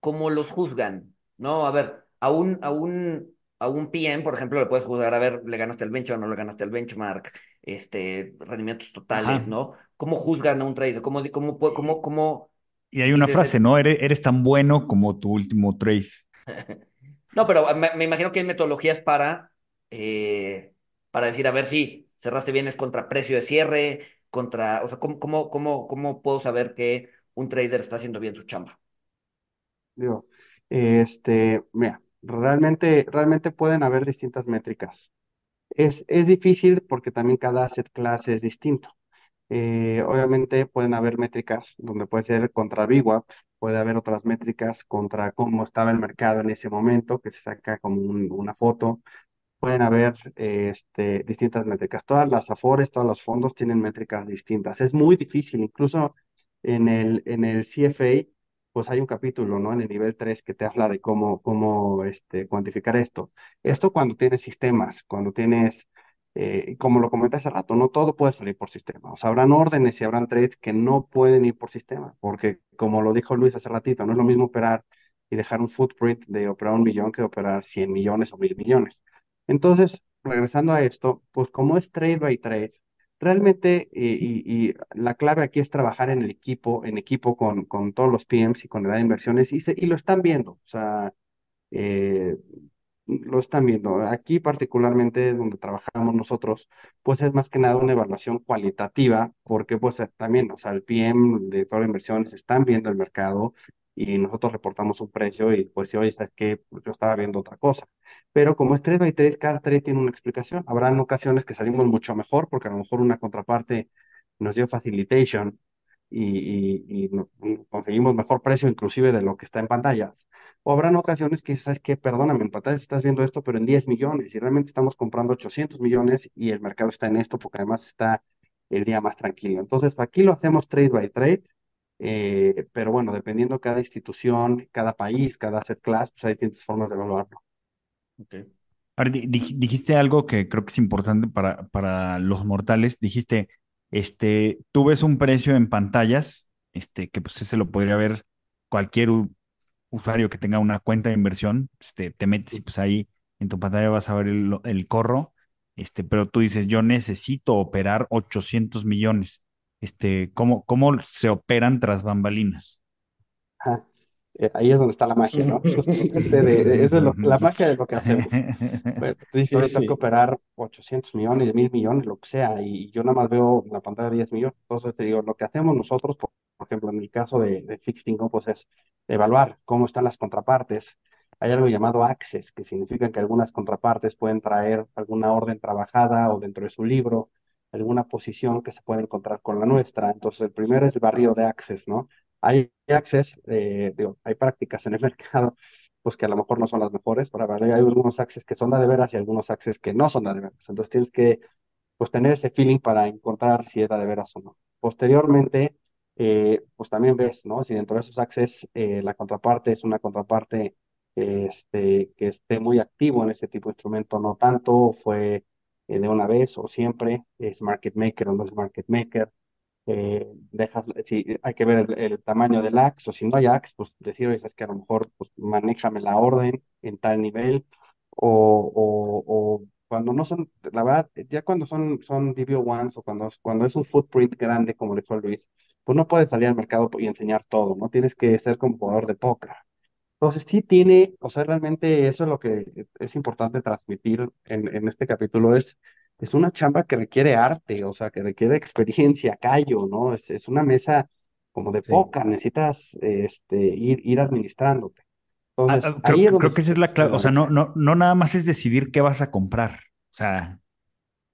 ¿cómo los juzgan? No, a ver, a un, a un, a un PM, por ejemplo, le puedes juzgar, a ver, le ganaste el benchmark, no le ganaste el benchmark, este, rendimientos totales, Ajá. ¿no? ¿Cómo juzgan a un trader? ¿Cómo, cómo, cómo, cómo Y hay una dices, frase, es- ¿no? Eres, eres tan bueno como tu último trade. No, pero me, me imagino que hay metodologías para, eh, para decir, a ver si cerraste bien es contra precio de cierre, contra, o sea, ¿cómo, cómo, cómo, cómo puedo saber que un trader está haciendo bien su chamba? Digo, este, mira, realmente, realmente pueden haber distintas métricas. Es, es difícil porque también cada asset class es distinto. Eh, obviamente pueden haber métricas donde puede ser contra VWAP, puede haber otras métricas contra cómo estaba el mercado en ese momento, que se saca como un- una foto. Pueden haber eh, este, distintas métricas. Todas las Afores, todos los fondos tienen métricas distintas. Es muy difícil, incluso en el, en el CFA, pues hay un capítulo, ¿no? En el nivel 3 que te habla de cómo, cómo este, cuantificar esto. Esto cuando tienes sistemas, cuando tienes, eh, como lo comenté hace rato, no todo puede salir por sistema. O sea, habrán órdenes y habrán trades que no pueden ir por sistema, porque como lo dijo Luis hace ratito, no es lo mismo operar y dejar un footprint de operar un millón que operar 100 millones o mil millones. Entonces, regresando a esto, pues como es trade by trade, realmente, eh, y, la clave aquí es trabajar en el equipo, en equipo con, con todos los PMs y con el área de inversiones, y, se- y lo están viendo, o sea, eh, lo están viendo. Aquí particularmente donde trabajamos nosotros, pues es más que nada una evaluación cualitativa, porque pues también, o sea, el PM, el director de inversiones, están viendo el mercado y nosotros reportamos un precio y pues si oye, ¿sabes qué? Pues, yo estaba viendo otra cosa. Pero como es trade by trade, cada trade tiene una explicación. Habrán ocasiones que salimos mucho mejor porque a lo mejor una contraparte nos dio facilitation y, y- y conseguimos mejor precio inclusive de lo que está en pantallas. O habrán ocasiones que, ¿sabes qué? Perdóname, en pantallas estás viendo esto, pero en 10 millones y realmente estamos comprando 800 millones y el mercado está en esto porque además está el día más tranquilo. Entonces, aquí lo hacemos trade by trade, eh, pero bueno, dependiendo cada institución, cada país, cada asset class, pues hay distintas formas de evaluarlo. Ok. Ahora, di- dij- dijiste algo que creo que es importante para, para los mortales. Dijiste, este, tú ves un precio en pantallas, este, que pues ese lo podría ver cualquier usuario que tenga una cuenta de inversión, este, te metes y pues ahí en tu pantalla vas a ver el, el corro, este, pero tú dices, yo necesito operar 800 millones. Este, ¿cómo, cómo se operan tras bambalinas? Ajá. Eh, ahí es donde está la magia, ¿no? De, de- eso es lo- la magia de lo que hacemos. Bueno, tú dices, Sí, ahorita hay que sí. operar 800 millones, 1000 millones, lo que sea, y yo nada más veo en la pantalla 10 millones. Entonces, te digo, lo que hacemos nosotros, por, por ejemplo, en el caso de, de Fixed Income, pues es evaluar cómo están las contrapartes. Hay algo llamado access, que significa que algunas contrapartes pueden traer alguna orden trabajada o dentro de su libro, alguna posición que se puede encontrar con la nuestra. Entonces, el primero es el barrio de access, ¿no? Hay access, eh, digo, hay prácticas en el mercado pues que a lo mejor no son las mejores, ver, hay algunos access que son de veras y algunos access que no son de veras. Entonces tienes que pues tener ese feeling para encontrar si es de veras o no. Posteriormente, eh, pues también ves, ¿no? Si dentro de esos access eh, la contraparte es una contraparte este, que esté muy activo en este tipo de instrumento, no tanto, fue eh, de una vez o siempre, es market maker o no es market maker eh, dejas, si hay que ver el, tamaño del axe, o si no hay axe, pues decir, es que a lo mejor pues, manéjame la orden en tal nivel, o, o, cuando no son, la verdad, ya cuando son, son DBO1s o cuando, cuando es un footprint grande, como le dijo Luis, pues no puedes salir al mercado y enseñar todo, ¿no? Tienes que ser como jugador de póker. Entonces sí tiene, o sea, realmente eso es lo que es importante transmitir en, en este capítulo, es, es una chamba que requiere arte, o sea, que requiere experiencia, callo, ¿no? Es, es una mesa como de Sí. póker, necesitas este, ir, ir administrándote. Ah, Entonces, ah, ahí creo, es donde creo que esa es la clave. O sea, no, no, no nada más es decidir qué vas a comprar. O sea,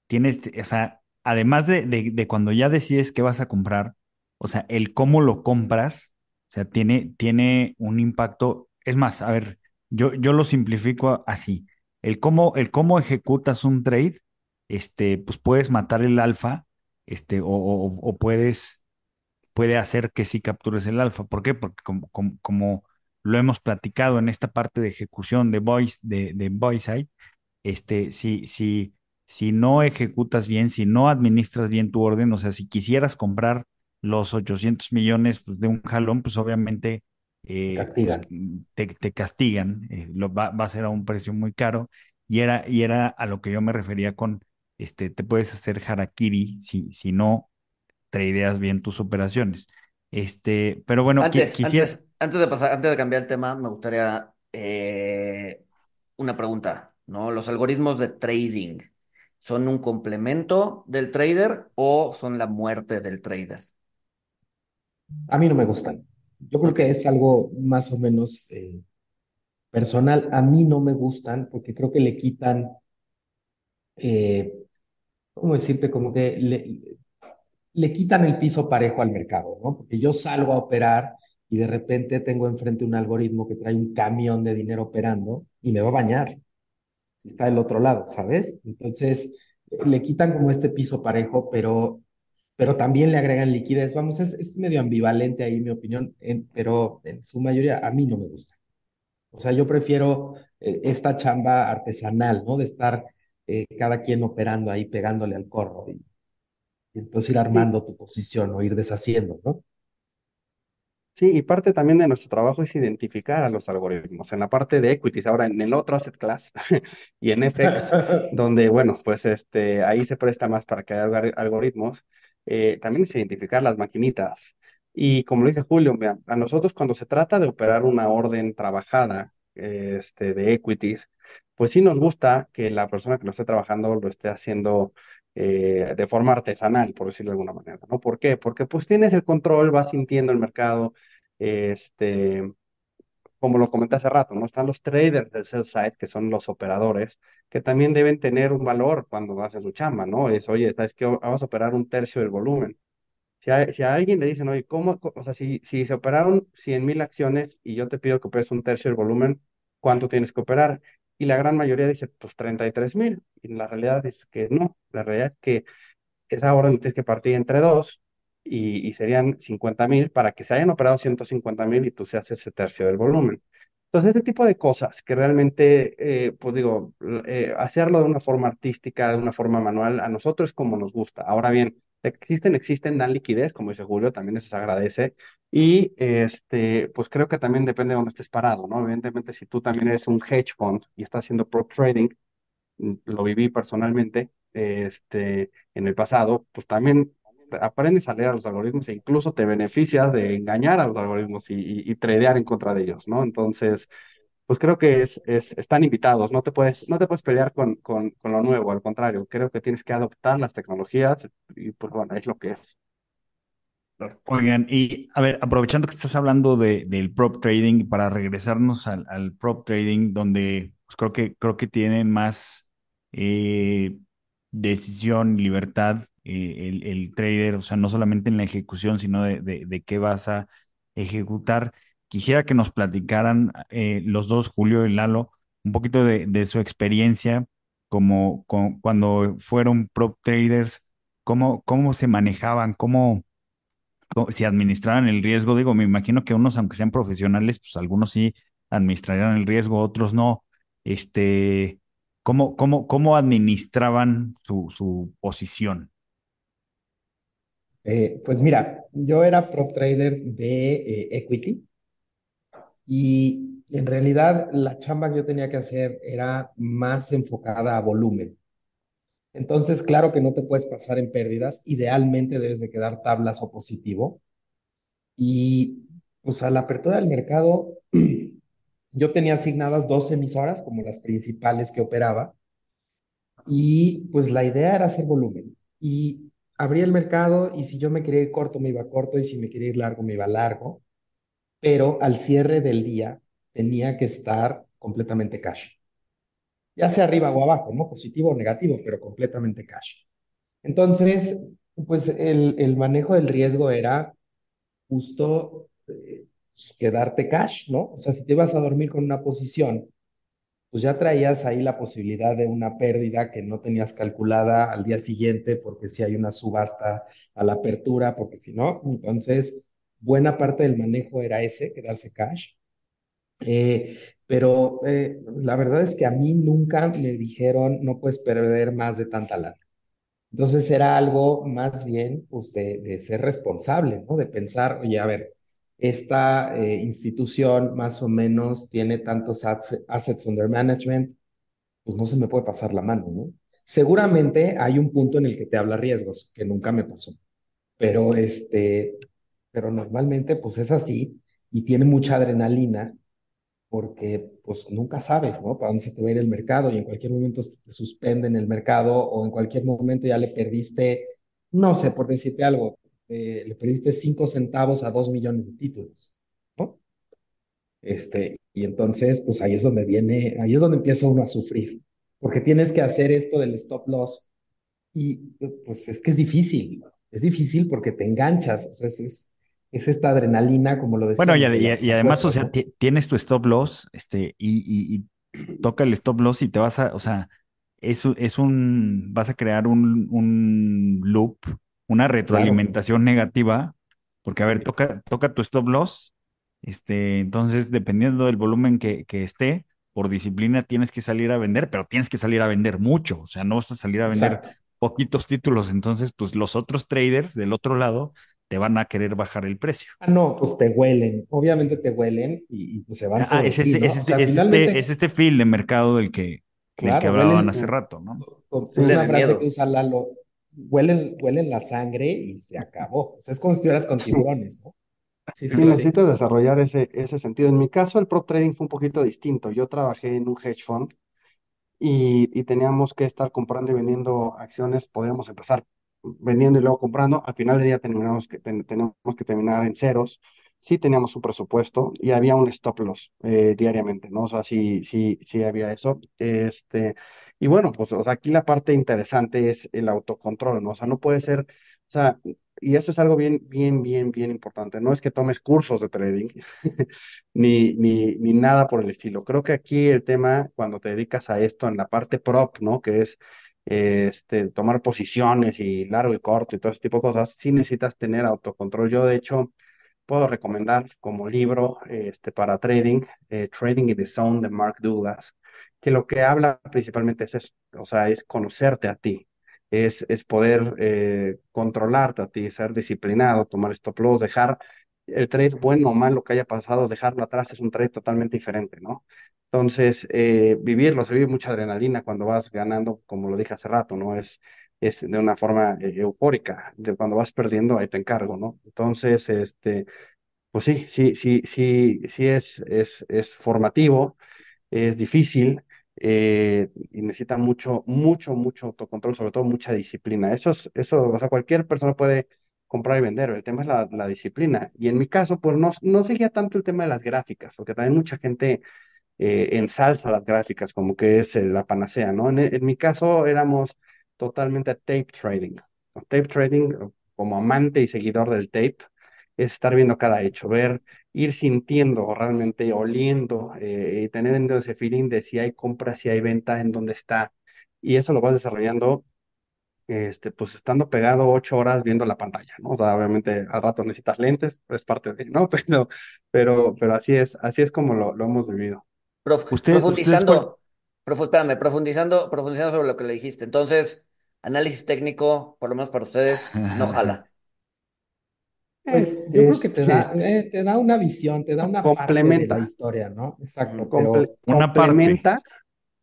tienes, o sea, además de, de, de cuando ya decides qué vas a comprar, o sea, el cómo lo compras, o sea, tiene, tiene un impacto. Es más, a ver, yo, yo lo simplifico así. El cómo, el cómo ejecutas un trade, este, pues puedes matar el alfa, este, o, o, o puedes puede hacer que sí captures el alfa. ¿Por qué? Porque como, como, como lo hemos platicado en esta parte de ejecución de voice, de, de voice este, si, si, si no ejecutas bien, si no administras bien tu orden, o sea, si quisieras comprar los 800 millones pues, de un jalón, pues obviamente Te eh, pues, castigan. te, te castigan, eh, lo, va, va a ser a un precio muy caro. Y era, y era a lo que yo me refería con, este, te puedes hacer harakiri si, si no tradeas bien tus operaciones. Este, pero bueno, Antes, quisiera, antes, antes de pasar, antes de cambiar el tema, me gustaría eh, una pregunta, ¿no? ¿Los algoritmos de trading son un complemento del trader o son la muerte del trader? A mí no me gustan. Yo creo que es algo más o menos eh, personal. A mí no me gustan porque creo que le quitan, eh, ¿cómo decirte? Como que le, le quitan el piso parejo al mercado, ¿no? Porque yo salgo a operar y de repente tengo enfrente un algoritmo que trae un camión de dinero operando y me va a bañar si está del otro lado, ¿sabes? Entonces, le quitan como este piso parejo, pero, pero también le agregan liquidez. Vamos, es, es medio ambivalente ahí mi opinión, en- pero en su mayoría a mí no me gusta. O sea, yo prefiero eh, esta chamba artesanal, ¿no? De estar eh, cada quien operando ahí, pegándole al corro y, y entonces ir Sí, armando tu posición o ir deshaciendo, ¿no? sí, y parte también de nuestro trabajo es identificar a los algoritmos. En la parte de equities, ahora en el otro asset class y en FX, donde, bueno, pues este, ahí se presta más para que haya algor- algoritmos, eh, también es identificar las maquinitas. Y como lo dice Julio, mira, a nosotros cuando se trata de operar una orden trabajada este, de equities, pues sí nos gusta que la persona que lo esté trabajando lo esté haciendo eh, de forma artesanal, por decirlo de alguna manera, ¿no? ¿Por qué? Porque pues tienes el control, vas sintiendo el mercado, este, como lo comenté hace rato, ¿no? Están los traders del sell side, que son los operadores, que también deben tener un valor cuando hacen su chamba, ¿no? Es, oye, ¿sabes qué? Vamos a operar un tercio del volumen. Si a, si a alguien le dicen, oye, ¿cómo? O sea, si, si se operaron 100 mil acciones y yo te pido que operes un tercio del volumen, ¿cuánto tienes que operar? Y la gran mayoría dice, pues 33 mil. Y la realidad es que no. La realidad es que esa orden tienes que partir entre dos y, serían 50 mil para que se hayan operado 150 mil y tú seas ese tercio del volumen. Entonces, ese tipo de cosas que realmente, eh, pues digo, eh, hacerlo de una forma artística, de una forma manual, a nosotros es como nos gusta. Ahora bien, existen, existen, dan liquidez, como dice Julio, también eso se agradece. Y este, pues creo que también depende de dónde estés parado, ¿no? Evidentemente, si tú también eres un hedge fund y estás haciendo prop trading, mm, lo viví personalmente, este, en el pasado, pues también aprendes a leer a los algoritmos e incluso te beneficias de engañar a los algoritmos y, y, tradear en contra de ellos, ¿no? Entonces, pues creo que es, es, están invitados, no te puedes, no te puedes pelear con, con, lo nuevo, al contrario, creo que tienes que adoptar las tecnologías y pues bueno, es lo que es. Oigan, y a ver, aprovechando que estás hablando de, del prop trading, para regresarnos al, prop trading, donde pues, creo que, creo que tienen más eh, decisión libertad eh, el, el trader, o sea, no solamente en la ejecución, sino de, de, qué vas a ejecutar. Quisiera que nos platicaran eh, los dos, Julio y Lalo, un poquito de, de su experiencia como, como cuando fueron prop traders, cómo, cómo se manejaban, cómo co- si administraran el riesgo, digo, me imagino que unos, aunque sean profesionales, pues algunos sí administrarían el riesgo, otros no. Este, ¿cómo, cómo, cómo administraban su, su posición? Eh, pues mira, yo era prop trader de eh, equity y en realidad la chamba que yo tenía que hacer era más enfocada a volumen. Entonces, claro que no te puedes pasar en pérdidas, idealmente debes de quedar tablas o positivo. Y pues a la apertura del mercado, yo tenía asignadas dos emisoras como las principales que operaba y pues la idea era hacer volumen. Y abría el mercado y si yo me quería ir corto, me iba corto y si me quería ir largo, me iba largo. Pero al cierre del día tenía que estar completamente cash. Ya sea arriba o abajo, ¿no? Positivo o negativo, pero completamente cash. Entonces, pues el, manejo del riesgo era justo eh, quedarte cash, ¿no? O sea, si te ibas a dormir con una posición, pues ya traías ahí la posibilidad de una pérdida que no tenías calculada al día siguiente, porque si hay una subasta a la apertura, porque si no, entonces buena parte del manejo era ese, quedarse cash. Eh, pero eh, la verdad es que a mí nunca me dijeron no puedes perder más de tanta lana. Entonces era algo más bien pues, de, ser responsable, ¿no? De pensar, oye, a ver, esta eh, institución más o menos tiene tantos assets under management, pues no se me puede pasar la mano, ¿no? Seguramente hay un punto en el que te habla riesgos, que nunca me pasó, pero este, pero normalmente pues es así y tiene mucha adrenalina porque pues nunca sabes, ¿no? Para dónde se te va a ir el mercado y en cualquier momento te suspenden el mercado o en cualquier momento ya le perdiste, no sé, por decirte algo, eh, le perdiste cinco centavos a dos millones de títulos, ¿no? Este, y entonces, pues ahí es donde viene, ahí es donde empieza uno a sufrir, porque tienes que hacer esto del stop loss y pues es que es difícil, es difícil porque te enganchas, o sea, es, es, es esta adrenalina, como lo Bueno, y, y- y además, o sea, tienes tu stop loss, este, y, y- toca el stop loss y te vas a, o sea, es, es un, vas a crear un, un loop, una Claro. retroalimentación negativa, porque a ver, toca, toca tu stop loss, este, entonces, dependiendo del volumen que, que esté, por disciplina tienes que salir a vender, pero tienes que salir a vender mucho, o sea, no vas a salir a vender Exacto. poquitos títulos, entonces, pues los otros traders del otro lado te van a querer bajar el precio. Ah, no, pues te huelen, obviamente te huelen y, y, pues se van Ah, sobre es este, es ¿no? O sea, este, es este, es este feel de mercado del que, del que hablaban huelen, hace rato, ¿no? es una frase que usa Lalo, huelen, huelen la sangre y se acabó. O sea, es como si estuvieras con tiburones, ¿no? Sí, sí, sí, sí. necesitas desarrollar ese, ese sentido. En mi caso, el prop trading fue un poquito distinto. Yo trabajé en un hedge fund y, y teníamos que estar comprando y vendiendo acciones. Podríamos empezar vendiendo y luego comprando. Al final del día terminamos que, ten- tenemos que terminar en ceros. Sí teníamos un presupuesto y había un stop loss eh, diariamente, ¿no? O sea, sí, sí, sí había eso. Este, y bueno, pues aquí la parte interesante es el autocontrol, ¿no? O sea, no puede ser, o sea, y esto es algo bien, bien, bien, bien importante. No es que tomes cursos de trading, ni, ni, ni nada por el estilo. Creo que aquí el tema, cuando te dedicas a esto en la parte prop, ¿no? Que es este, tomar posiciones y largo y corto y todo ese tipo de cosas, sí necesitas tener autocontrol. Yo, de hecho, puedo recomendar como libro este, para trading, eh, Trading in the Zone de Mark Douglas, que lo que habla principalmente es o sea, es conocerte a ti, es, es poder eh, controlarte a ti, ser disciplinado, tomar stop loss, dejar el trade bueno o malo que haya pasado, dejarlo atrás es un trade totalmente diferente, ¿no? Entonces, eh, vivirlo, se vive mucha adrenalina cuando vas ganando, como lo dije hace rato, ¿no? Es, es de una forma eh, eufórica, de cuando vas perdiendo, ahí te encargo, ¿no? Entonces, este, pues sí, sí, sí, sí, sí es, es, es formativo, es difícil eh, y necesita mucho, mucho, mucho autocontrol, sobre todo mucha disciplina. Eso es, eso, o sea, cualquier persona puede comprar y vender, el tema es la, la disciplina. Y en mi caso, pues no, no seguía tanto el tema de las gráficas, porque también mucha gente eh, ensalza las gráficas como que es eh, la panacea, ¿no? En, en mi caso éramos totalmente tape trading. Tape trading, como amante y seguidor del tape, es estar viendo cada hecho, ver, ir sintiendo realmente, oliendo, eh, y tener ese feeling de si hay compra, si hay venta, en dónde está. Y eso lo vas desarrollando, este, pues estando pegado ocho horas viendo la pantalla, ¿no? O sea, obviamente al rato necesitas lentes, es parte de, ¿no? Pero, pero, pero así es, así es como lo, lo hemos vivido. Prof, Usted, ustedes, profundizando, prof, espérame, profundizando, profundizando sobre lo que le dijiste. Entonces, análisis técnico, por lo menos para ustedes, no jala. Pues Eh, yo creo que te da, este, eh, te da una visión, te da una parte de la complementa, historia, ¿no? Exacto, Ujú. comple- pero una parte. complementa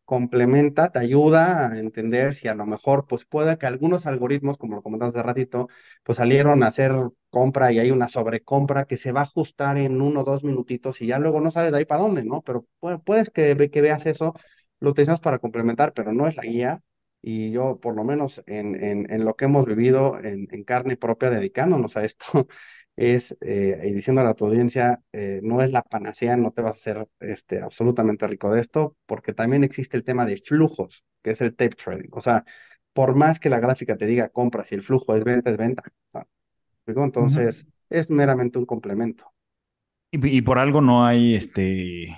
complementa, te ayuda a entender si a lo mejor, pues puede que algunos algoritmos, como lo comentaste hace ratito, pues salieron a hacer compra y hay una sobrecompra que se va a ajustar en uno o dos minutitos y ya luego no sabes de ahí para dónde, ¿no? Pero puede, puedes que veas eso, lo utilizas para complementar, pero no es la guía. Y yo, por lo menos en, en, en lo que hemos vivido en, en carne propia dedicándonos a esto, es, eh, y diciéndole a tu audiencia, eh, no es la panacea, no te vas a hacer este, absolutamente rico de esto, porque también existe el tema de flujos, que es el tape trading. O sea, por más que la gráfica te diga compra, si el flujo es venta, es venta. Entonces, es meramente un complemento. Y, y por algo no hay este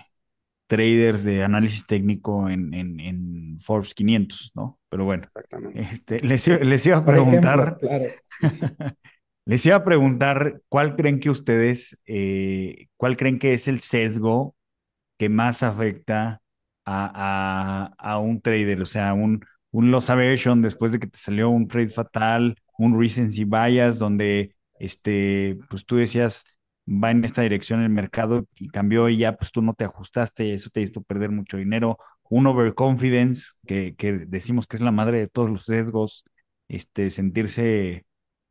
traders de análisis técnico en, en, en Forbes 500, ¿no? Pero bueno, este, les, iba a ejemplo, preguntar, claro, sí, sí. les iba a preguntar cuál creen que ustedes, eh, cuál creen que es el sesgo que más afecta a, a, a un trader, o sea, un, un loss aversion después de que te salió un trade fatal, un recency bias, donde este, pues tú decías, va en esta dirección el mercado y cambió y ya pues tú no te ajustaste y eso te hizo perder mucho dinero, un overconfidence, que, que decimos que es la madre de todos los sesgos, este, sentirse,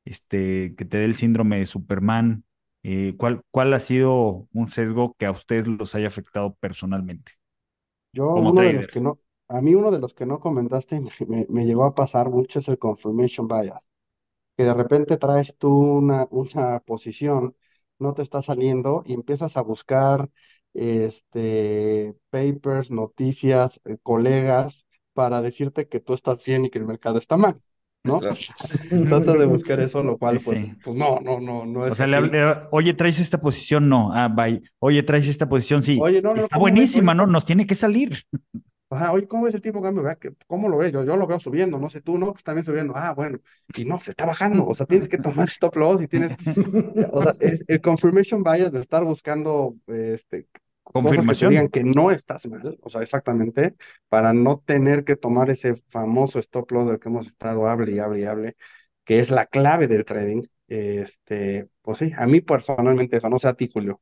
este, que te dé el síndrome de Superman eh, ¿cuál, cuál ha sido un sesgo que a ustedes los haya afectado personalmente Yo, uno de los que no, a mí uno de los que no comentaste me, me llegó a pasar mucho es el confirmation bias. que de repente traes tú una, una posición, no te está saliendo y empiezas a buscar este, papers, noticias, eh, colegas para decirte que tú estás bien y que el mercado está mal, ¿no? O Claro. tratas de buscar eso, lo Sí, cual pues, sí. pues no, no, no, no O es sea, le hablé, oye, ¿traes esta posición? No. Ah, bye. Oye, ¿traes esta posición? Sí. Oye, no, no, no, Está buenísima, ¿no? ¿cómo, Nos tiene que salir. Ajá, oye, ¿cómo ves el tipo de cambio? ¿Cómo lo ves? Yo, yo lo veo subiendo, no sé tú, no, pues también subiendo. Ah, bueno, y no, se está bajando, o sea, tienes que tomar stop loss y tienes O sea, es el confirmation bias de estar buscando este, cosas que te digan Confirmación. que no estás mal, o sea, exactamente, para no tener que tomar ese famoso stop loss del que hemos estado hable y hable y hable, que es la clave del trading. Este, pues sí, a mí personalmente eso, no sé a ti, Julio.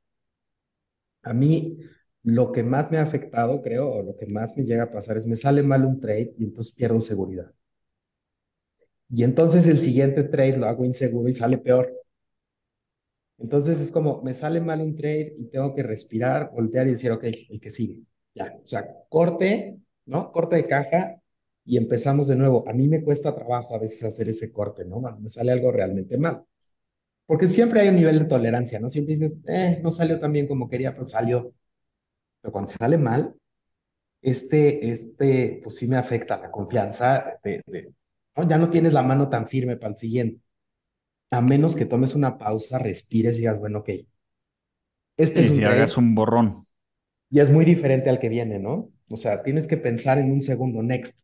A mí lo que más me ha afectado, creo, o lo que más me llega a pasar es me sale mal un trade y entonces pierdo seguridad. Y entonces el siguiente trade lo hago inseguro y sale peor. Entonces es como, me sale mal un trade y tengo que respirar, voltear y decir, ok, el que sigue. Ya, o sea, corte, ¿no? Corte de caja y empezamos de nuevo. A mí me cuesta trabajo a veces hacer ese corte, ¿no? Me sale algo realmente mal. Porque siempre hay un nivel de tolerancia, ¿no? Siempre dices, eh, no salió tan bien como quería, pero salió. Pero cuando sale mal, este, este, pues sí me afecta la confianza de, de, ¿no? Ya no tienes la mano tan firme para el siguiente. a menos que tomes una pausa, respires y digas, bueno, ok, este es un si hagas un borrón. y es muy diferente al que viene, ¿no? O sea, tienes que pensar en un segundo next,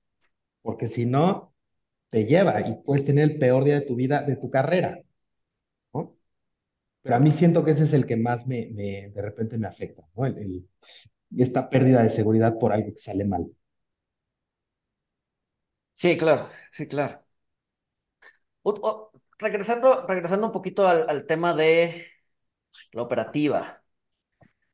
porque si no, te lleva y puedes tener el peor día de tu vida, de tu carrera. Pero a mí siento que ese es el que más me, me- de repente me afecta, ¿no? El, el- esta pérdida de seguridad por algo que sale mal. Sí, claro, sí, claro. O- regresando, regresando un poquito al, al tema de la operativa.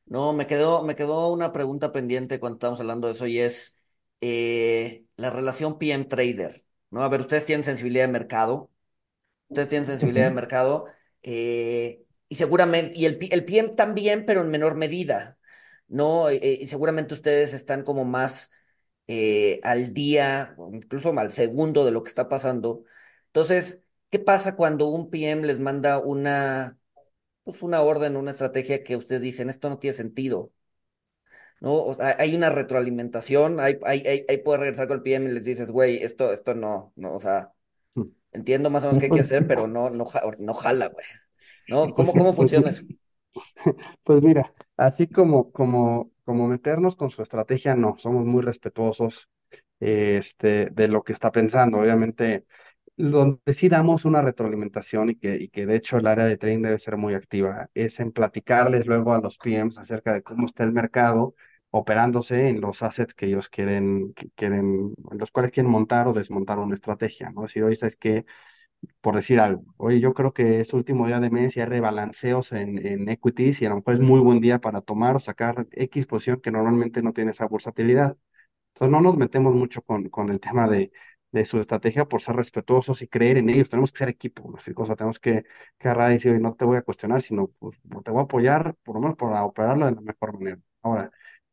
No, me quedó, me quedó una pregunta pendiente cuando estábamos hablando de eso y es eh, la relación PM Trader, ¿no? A ver, ustedes tienen sensibilidad de mercado, ustedes tienen sensibilidad de mercado eh, y seguramente, y el, el PM también, pero en menor medida, ¿no? Eh, eh, y seguramente ustedes están como más eh, al día, incluso al segundo de lo que está pasando. Entonces, ¿qué pasa cuando un PM les manda una, pues una orden, una estrategia que ustedes dicen, esto no tiene sentido? ¿no? O sea, hay una retroalimentación, hay, hay, hay, hay puedes regresar con el PM y les dices, güey, esto, esto no, no, o sea, entiendo más o menos qué hay que hacer, pero no, no, no jala, güey, ¿no? ¿Cómo, cómo pues, funciona eso? pues mira, así como, como, como meternos con su estrategia, no, somos muy respetuosos este, de lo que está pensando. Obviamente, donde sí damos una retroalimentación y que, y que de hecho el área de trading debe ser muy activa, es en platicarles luego a los PMs acerca de cómo está el mercado operándose en los assets que ellos quieren, que quieren, en los cuales quieren montar o desmontar una estrategia, ¿no? Si hoy sabes que, por decir algo, oye, yo creo que es último día de mes y hay rebalanceos en, en equities y a lo mejor es muy buen día para tomar o sacar X posición que normalmente no tiene esa versatilidad. Entonces no nos metemos mucho con, con el tema de, de su estrategia por ser respetuosos y creer en ellos. Tenemos que ser equipo, ¿me explico? O sea, tenemos que, que agarrar y decir, "Oye, no te voy a cuestionar, sino pues, no te voy a apoyar, por lo menos para operarlo de la mejor manera. Ahora,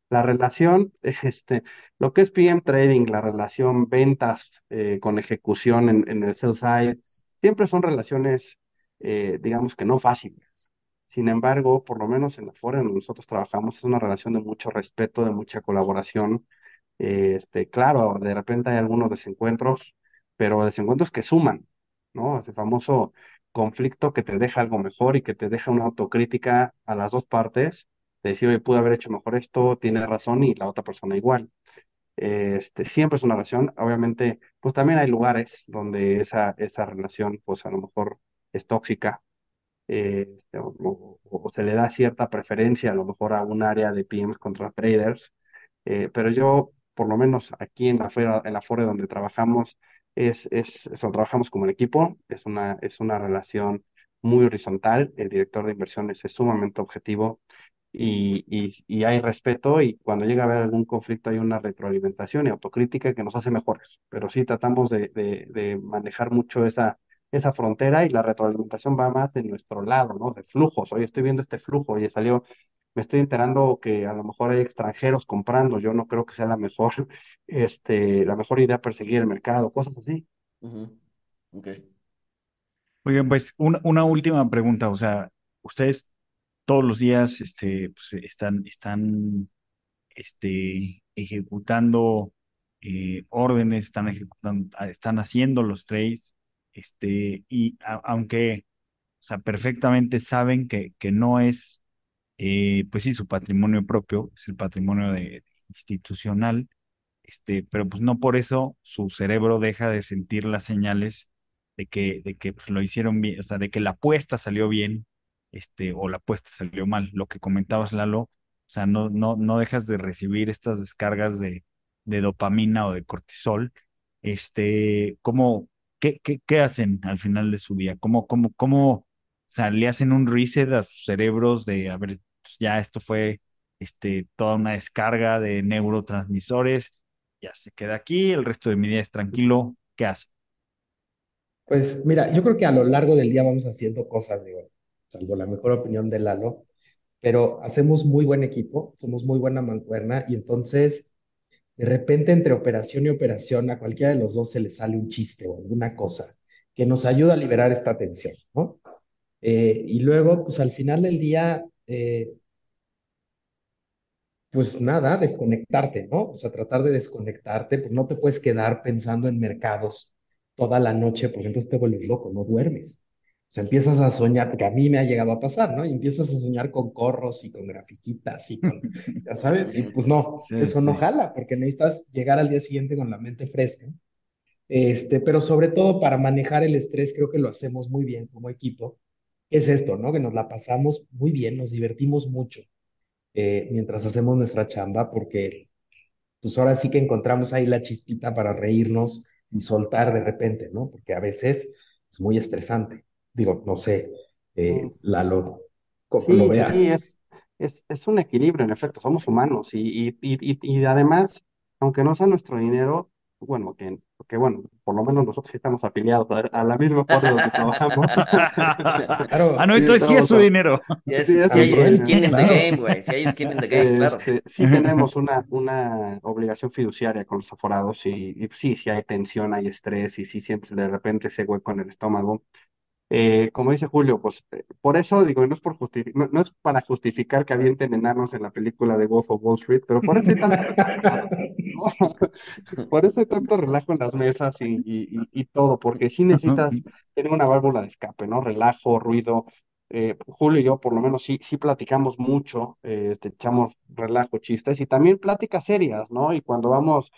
la relación, este, lo que es PM Trading, la relación ventas eh, con ejecución en, en el sell side, siempre son relaciones, eh, digamos que no fáciles. Sin embargo, por lo menos en la fora en donde nosotros trabajamos, es una relación de mucho respeto, de mucha colaboración este, claro, de repente hay algunos desencuentros, pero desencuentros que suman, ¿no? Ese famoso conflicto que te deja algo mejor y que te deja una autocrítica a las dos partes, de decir, oye, pude haber hecho mejor esto, tiene razón y la otra persona igual. Este, siempre es una relación, obviamente, pues también hay lugares donde esa, esa relación, pues a lo mejor es tóxica, eh, este, o, o- o se le da cierta preferencia a lo mejor a un área de PMs contra traders, eh, pero yo, por lo menos aquí en la feria, en la fora donde trabajamos, es, es, eso, trabajamos como un equipo, es una, es una relación muy horizontal, el director de inversiones es sumamente objetivo y, y, y hay respeto y cuando llega a haber algún conflicto hay una retroalimentación y autocrítica que nos hace mejores, pero sí tratamos de, de, de manejar mucho esa, esa frontera y la retroalimentación va más de nuestro lado, ¿no? De flujos, oye, estoy viendo este flujo, oye, salió, me estoy enterando que a lo mejor hay extranjeros comprando, yo no creo que sea la mejor, este, la mejor idea perseguir el mercado, cosas así. Ujú, ok. Oigan, pues una, una última pregunta, o sea, ustedes todos los días este, pues, están, están este, ejecutando eh, órdenes, están ejecutando, ah, están haciendo los trades, este, y aunque, o sea, perfectamente saben que, que no es, eh, pues sí, su patrimonio propio, es el patrimonio de, institucional, este, pero pues no por eso su cerebro deja de sentir las señales de que, de que pues, lo hicieron bien, o sea, de que la apuesta salió bien, este, o la apuesta salió mal. Lo que comentabas, Lalo, o sea, no, no, no dejas de recibir estas descargas de, de dopamina o de cortisol. Este, ¿cómo, qué, qué, qué hacen al final de su día? ¿Cómo, cómo, cómo, o sea, le hacen un reset a sus cerebros de, a ver, pues ya esto fue, este, toda una descarga de neurotransmisores ya se queda aquí, el resto de mi día es tranquilo, ¿qué hace? Pues mira, yo creo que a lo largo del día vamos haciendo cosas, digo, salvo la mejor opinión de Lalo, pero hacemos muy buen equipo, somos muy buena mancuerna y entonces de repente entre operación y operación a cualquiera de los dos se le sale un chiste o alguna cosa que nos ayuda a liberar esta tensión, ¿no? Eh, y luego, pues al final del día, eh, pues nada, desconectarte, ¿no? O sea, tratar de desconectarte, pues no te puedes quedar pensando en mercados toda la noche, porque entonces te vuelves loco, no duermes. Sea, empiezas a soñar, que a mí me ha llegado a pasar, ¿no? Y empiezas a soñar con corros y con grafiquitas y con, ya sabes, y pues no, Sí, eso no jala, porque necesitas llegar al día siguiente con la mente fresca. Este, pero sobre todo para manejar el estrés, creo que lo hacemos muy bien como equipo. Es esto, ¿no? Que nos la pasamos muy bien, nos divertimos mucho eh, mientras hacemos nuestra chamba, porque pues ahora sí que encontramos ahí la chispita para reírnos y soltar de repente, ¿no? Porque a veces es muy estresante. Digo, no sé, Mm, eh, Lalo, como lo Sí, sí, sí, es, es, es un equilibrio, en efecto, somos humanos y, y, y, y y además, aunque no sea nuestro dinero, bueno, que, que bueno, por lo menos nosotros sí estamos afiliados a, a la misma forma donde trabajamos. Ah, Claro, no, Sí, entonces sí es su dinero. Si sí, es- es si hay skin in the claro. game, güey. Si hay skin in the game, claro. Este, sí tenemos una, una obligación fiduciaria con los aforados y, y sí, sí hay tensión, hay estrés y sí sientes de repente ese hueco en el estómago. Eh, como dice Julio, pues eh, por eso digo, no es por no, no es para justificar que avienten enanos en la película de Wolf of Wall Street, pero por eso hay tanto relajo en las mesas, ¿no? Por eso hay tanto relajo en las mesas y, y, y, y todo, porque sí necesitas tener una válvula de escape, ¿no? Relajo, ruido. Eh, Julio y yo, por lo menos, sí, sí platicamos mucho, te echamos relajo, chistes y también pláticas serias, ¿no? Y cuando vamos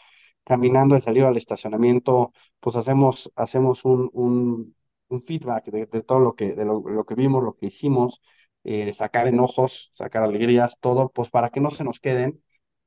caminando de salir al estacionamiento, pues hacemos, hacemos un, un, un feedback de, de todo lo que, de lo, lo que vimos, lo que hicimos, eh, sacar enojos, sacar alegrías, todo, pues para que no se nos queden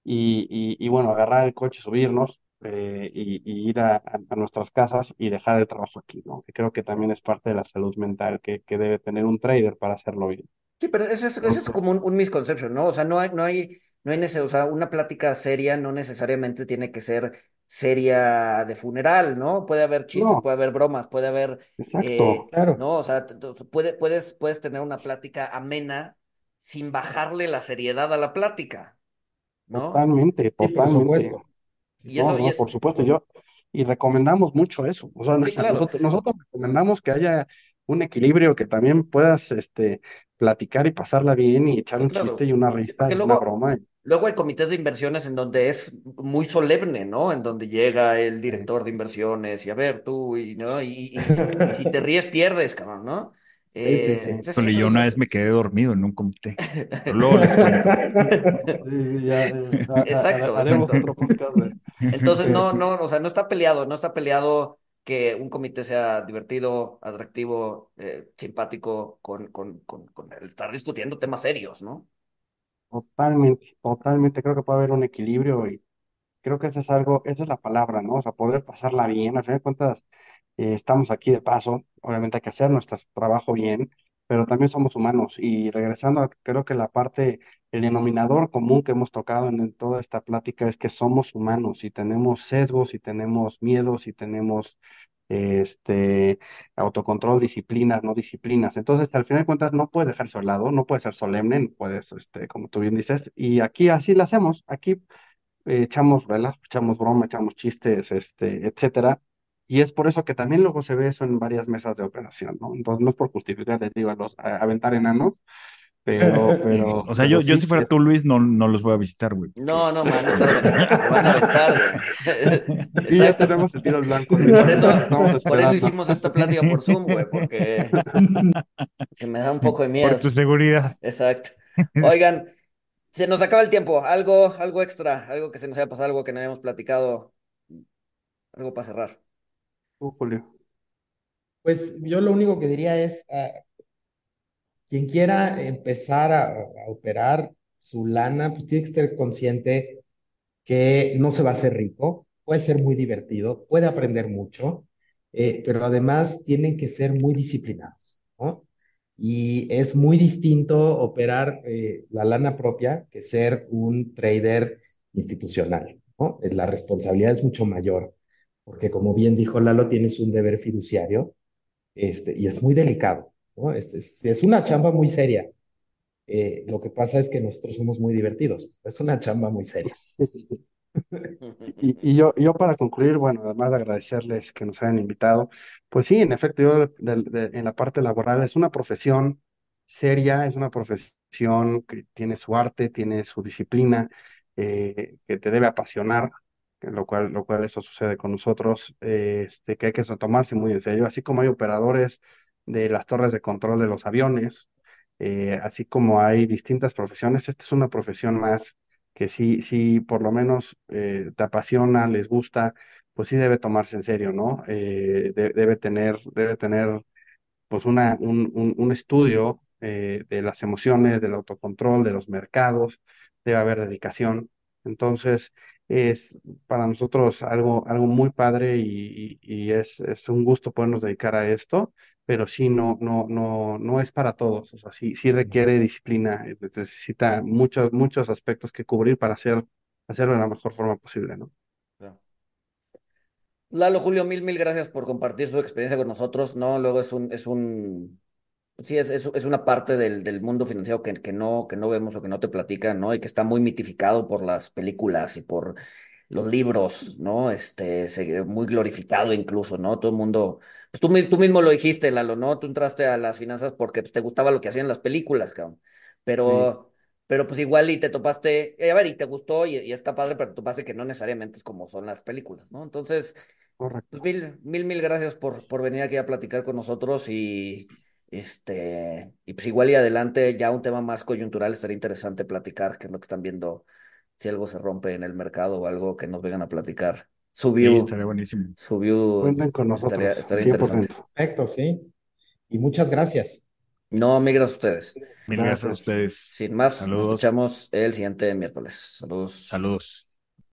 y, y, y bueno, agarrar el coche, subirnos eh, y, y ir a, a- nuestras casas y dejar el trabajo aquí, ¿no? Que creo que también es parte de la salud mental que, que debe tener un trader para hacerlo bien. Sí, pero eso es, eso es como un, un misconception, ¿no? O sea, no hay, no hay, no hay o sea, una plática seria no necesariamente tiene que ser seria de funeral, ¿no? Puede haber chistes, no, puede haber bromas, puede haber, exacto, eh, Claro, ¿no? O sea, puede, puedes, puedes tener una plática amena sin bajarle la seriedad a la plática, ¿no? totalmente, sí, por totalmente. supuesto. Sí, Y sí, No, eso, y es, por supuesto, yo, y recomendamos mucho eso. O sea, sí, claro, nosotros, nosotros recomendamos que haya un equilibrio, que también puedas, este, platicar y pasarla bien y echar sí, un chiste y una risa y una luego, broma. luego hay comités de inversiones en donde es muy solemne, ¿no? En donde llega el director de inversiones y a ver tú, y, ¿no? Y, y, y si te ríes, pierdes, cabrón, ¿no? Sí, sí, Eh, sí. Híjole, eso, yo eso una vez me quedé dormido en un comité. Luego les cuento. ya, eh, Exacto, haremos exacto. otro podcast de, Entonces, no, no, o sea, no está peleado, no está peleado que un comité sea divertido, atractivo, eh, simpático, con, con, con, el estar discutiendo temas serios, ¿no? totalmente, totalmente. Creo que puede haber un equilibrio y creo que eso es algo, esa es la palabra, ¿no? O sea, poder pasarla bien. Al final de cuentas, eh, estamos aquí de paso. Obviamente hay que hacer nuestro trabajo bien, pero también somos humanos. Y regresando, a- creo que la parte, el denominador común que hemos tocado en, en toda esta plática es que somos humanos y tenemos sesgos y tenemos miedos y tenemos este autocontrol, disciplinas, no disciplinas. Entonces, al final de cuentas, no puedes dejarse a un lado, no puedes ser solemne, no puedes, este, como tú bien dices, y aquí así lo hacemos. Aquí eh, echamos relajo, echamos broma, echamos chistes, este, etcétera. Y es por eso que también luego se ve eso en varias mesas de operación, ¿no? Entonces no es por justificar, les digo, a los a- aventar enanos, pero, pero, O sea, yo, pero yo sí, si fuera tú, Luis, no, no los voy a visitar, güey. No, no, man, estar aven- te van a aventar, güey. Y ya tenemos el tiro al blanco, Por eso, por eso hicimos esta plática por Zoom, güey, porque que me da un poco de Por tu miedo. seguridad. Exacto. Oigan, se nos acaba el tiempo. Algo, algo extra, algo que se nos haya pasado, algo que no hayamos platicado, algo para cerrar. Uh, Julio. Pues yo lo único que diría es, ah, quien quiera empezar a, operar su lana, pues tiene que estar consciente que no se va a hacer rico, puede ser muy divertido, puede aprender mucho, eh, pero además tienen que ser muy disciplinados, ¿no? Y es muy distinto operar eh, la lana propia que ser un trader institucional, ¿no? Eh, La responsabilidad es mucho mayor, porque como bien dijo Lalo, tienes un deber fiduciario, este, y es muy delicado, Es, es, es una chamba muy seria. Eh, lo que pasa es que nosotros somos muy divertidos, es una chamba muy seria. Y, yo, yo para concluir, bueno, además de agradecerles que nos hayan invitado, pues sí, en efecto, yo en la parte laboral es una profesión seria, es una profesión que tiene su arte, tiene su disciplina, eh, que te debe apasionar, lo cual, lo cual eso sucede con nosotros, eh, este, que hay que tomarse muy en serio, así como hay operadores de las torres de control de los aviones, eh, así como hay distintas profesiones, esta es una profesión más que sí, sí, por lo menos eh, te apasiona, les gusta, pues sí debe tomarse en serio, ¿no? Eh, de- debe tener, debe tener pues una, un, un- un estudio eh, de las emociones, del autocontrol, de los mercados, debe haber dedicación. Entonces, es para nosotros algo, algo muy padre y, y- y es, es un gusto podernos dedicar a esto, pero sí, no, no, no, no es para todos. O sea, sí, sí requiere disciplina, eh, necesita muchos, muchos aspectos que cubrir para hacer, hacerlo de la mejor forma posible, ¿no? Lalo, Julio, mil, mil gracias por compartir su experiencia con nosotros, ¿no? Luego es un, es un, sí, es, es, es una parte del, del mundo financiero que, que no, que no vemos o que no te platican, ¿no? Y que está muy mitificado por las películas y por los libros, ¿no? Este, muy glorificado incluso, ¿no? Todo el mundo, pues tú, tú mismo lo dijiste, Lalo, ¿no? Tú entraste a las finanzas porque pues, te gustaba lo que hacían las películas, cabrón. Sí, Pero, pero pues igual y te topaste, eh, a ver, y te gustó y, y está padre, pero te topaste que no necesariamente es como son las películas, ¿no? Entonces, pues mil, mil, mil gracias por, por venir aquí a platicar con nosotros y este, y pues igual y adelante, ya un tema más coyuntural estaría interesante platicar, qué es lo que están viendo, si algo se rompe en el mercado o algo que nos vengan a platicar. Su Sí, estaría buenísimo. su view Cuenten con estaría, nosotros, estaría por interesante. Perfecto, sí. Y muchas gracias. No, mil gracias a ustedes. Mil gracias a ustedes. Sin más, nos Saludos. escuchamos el siguiente miércoles. Saludos. Saludos.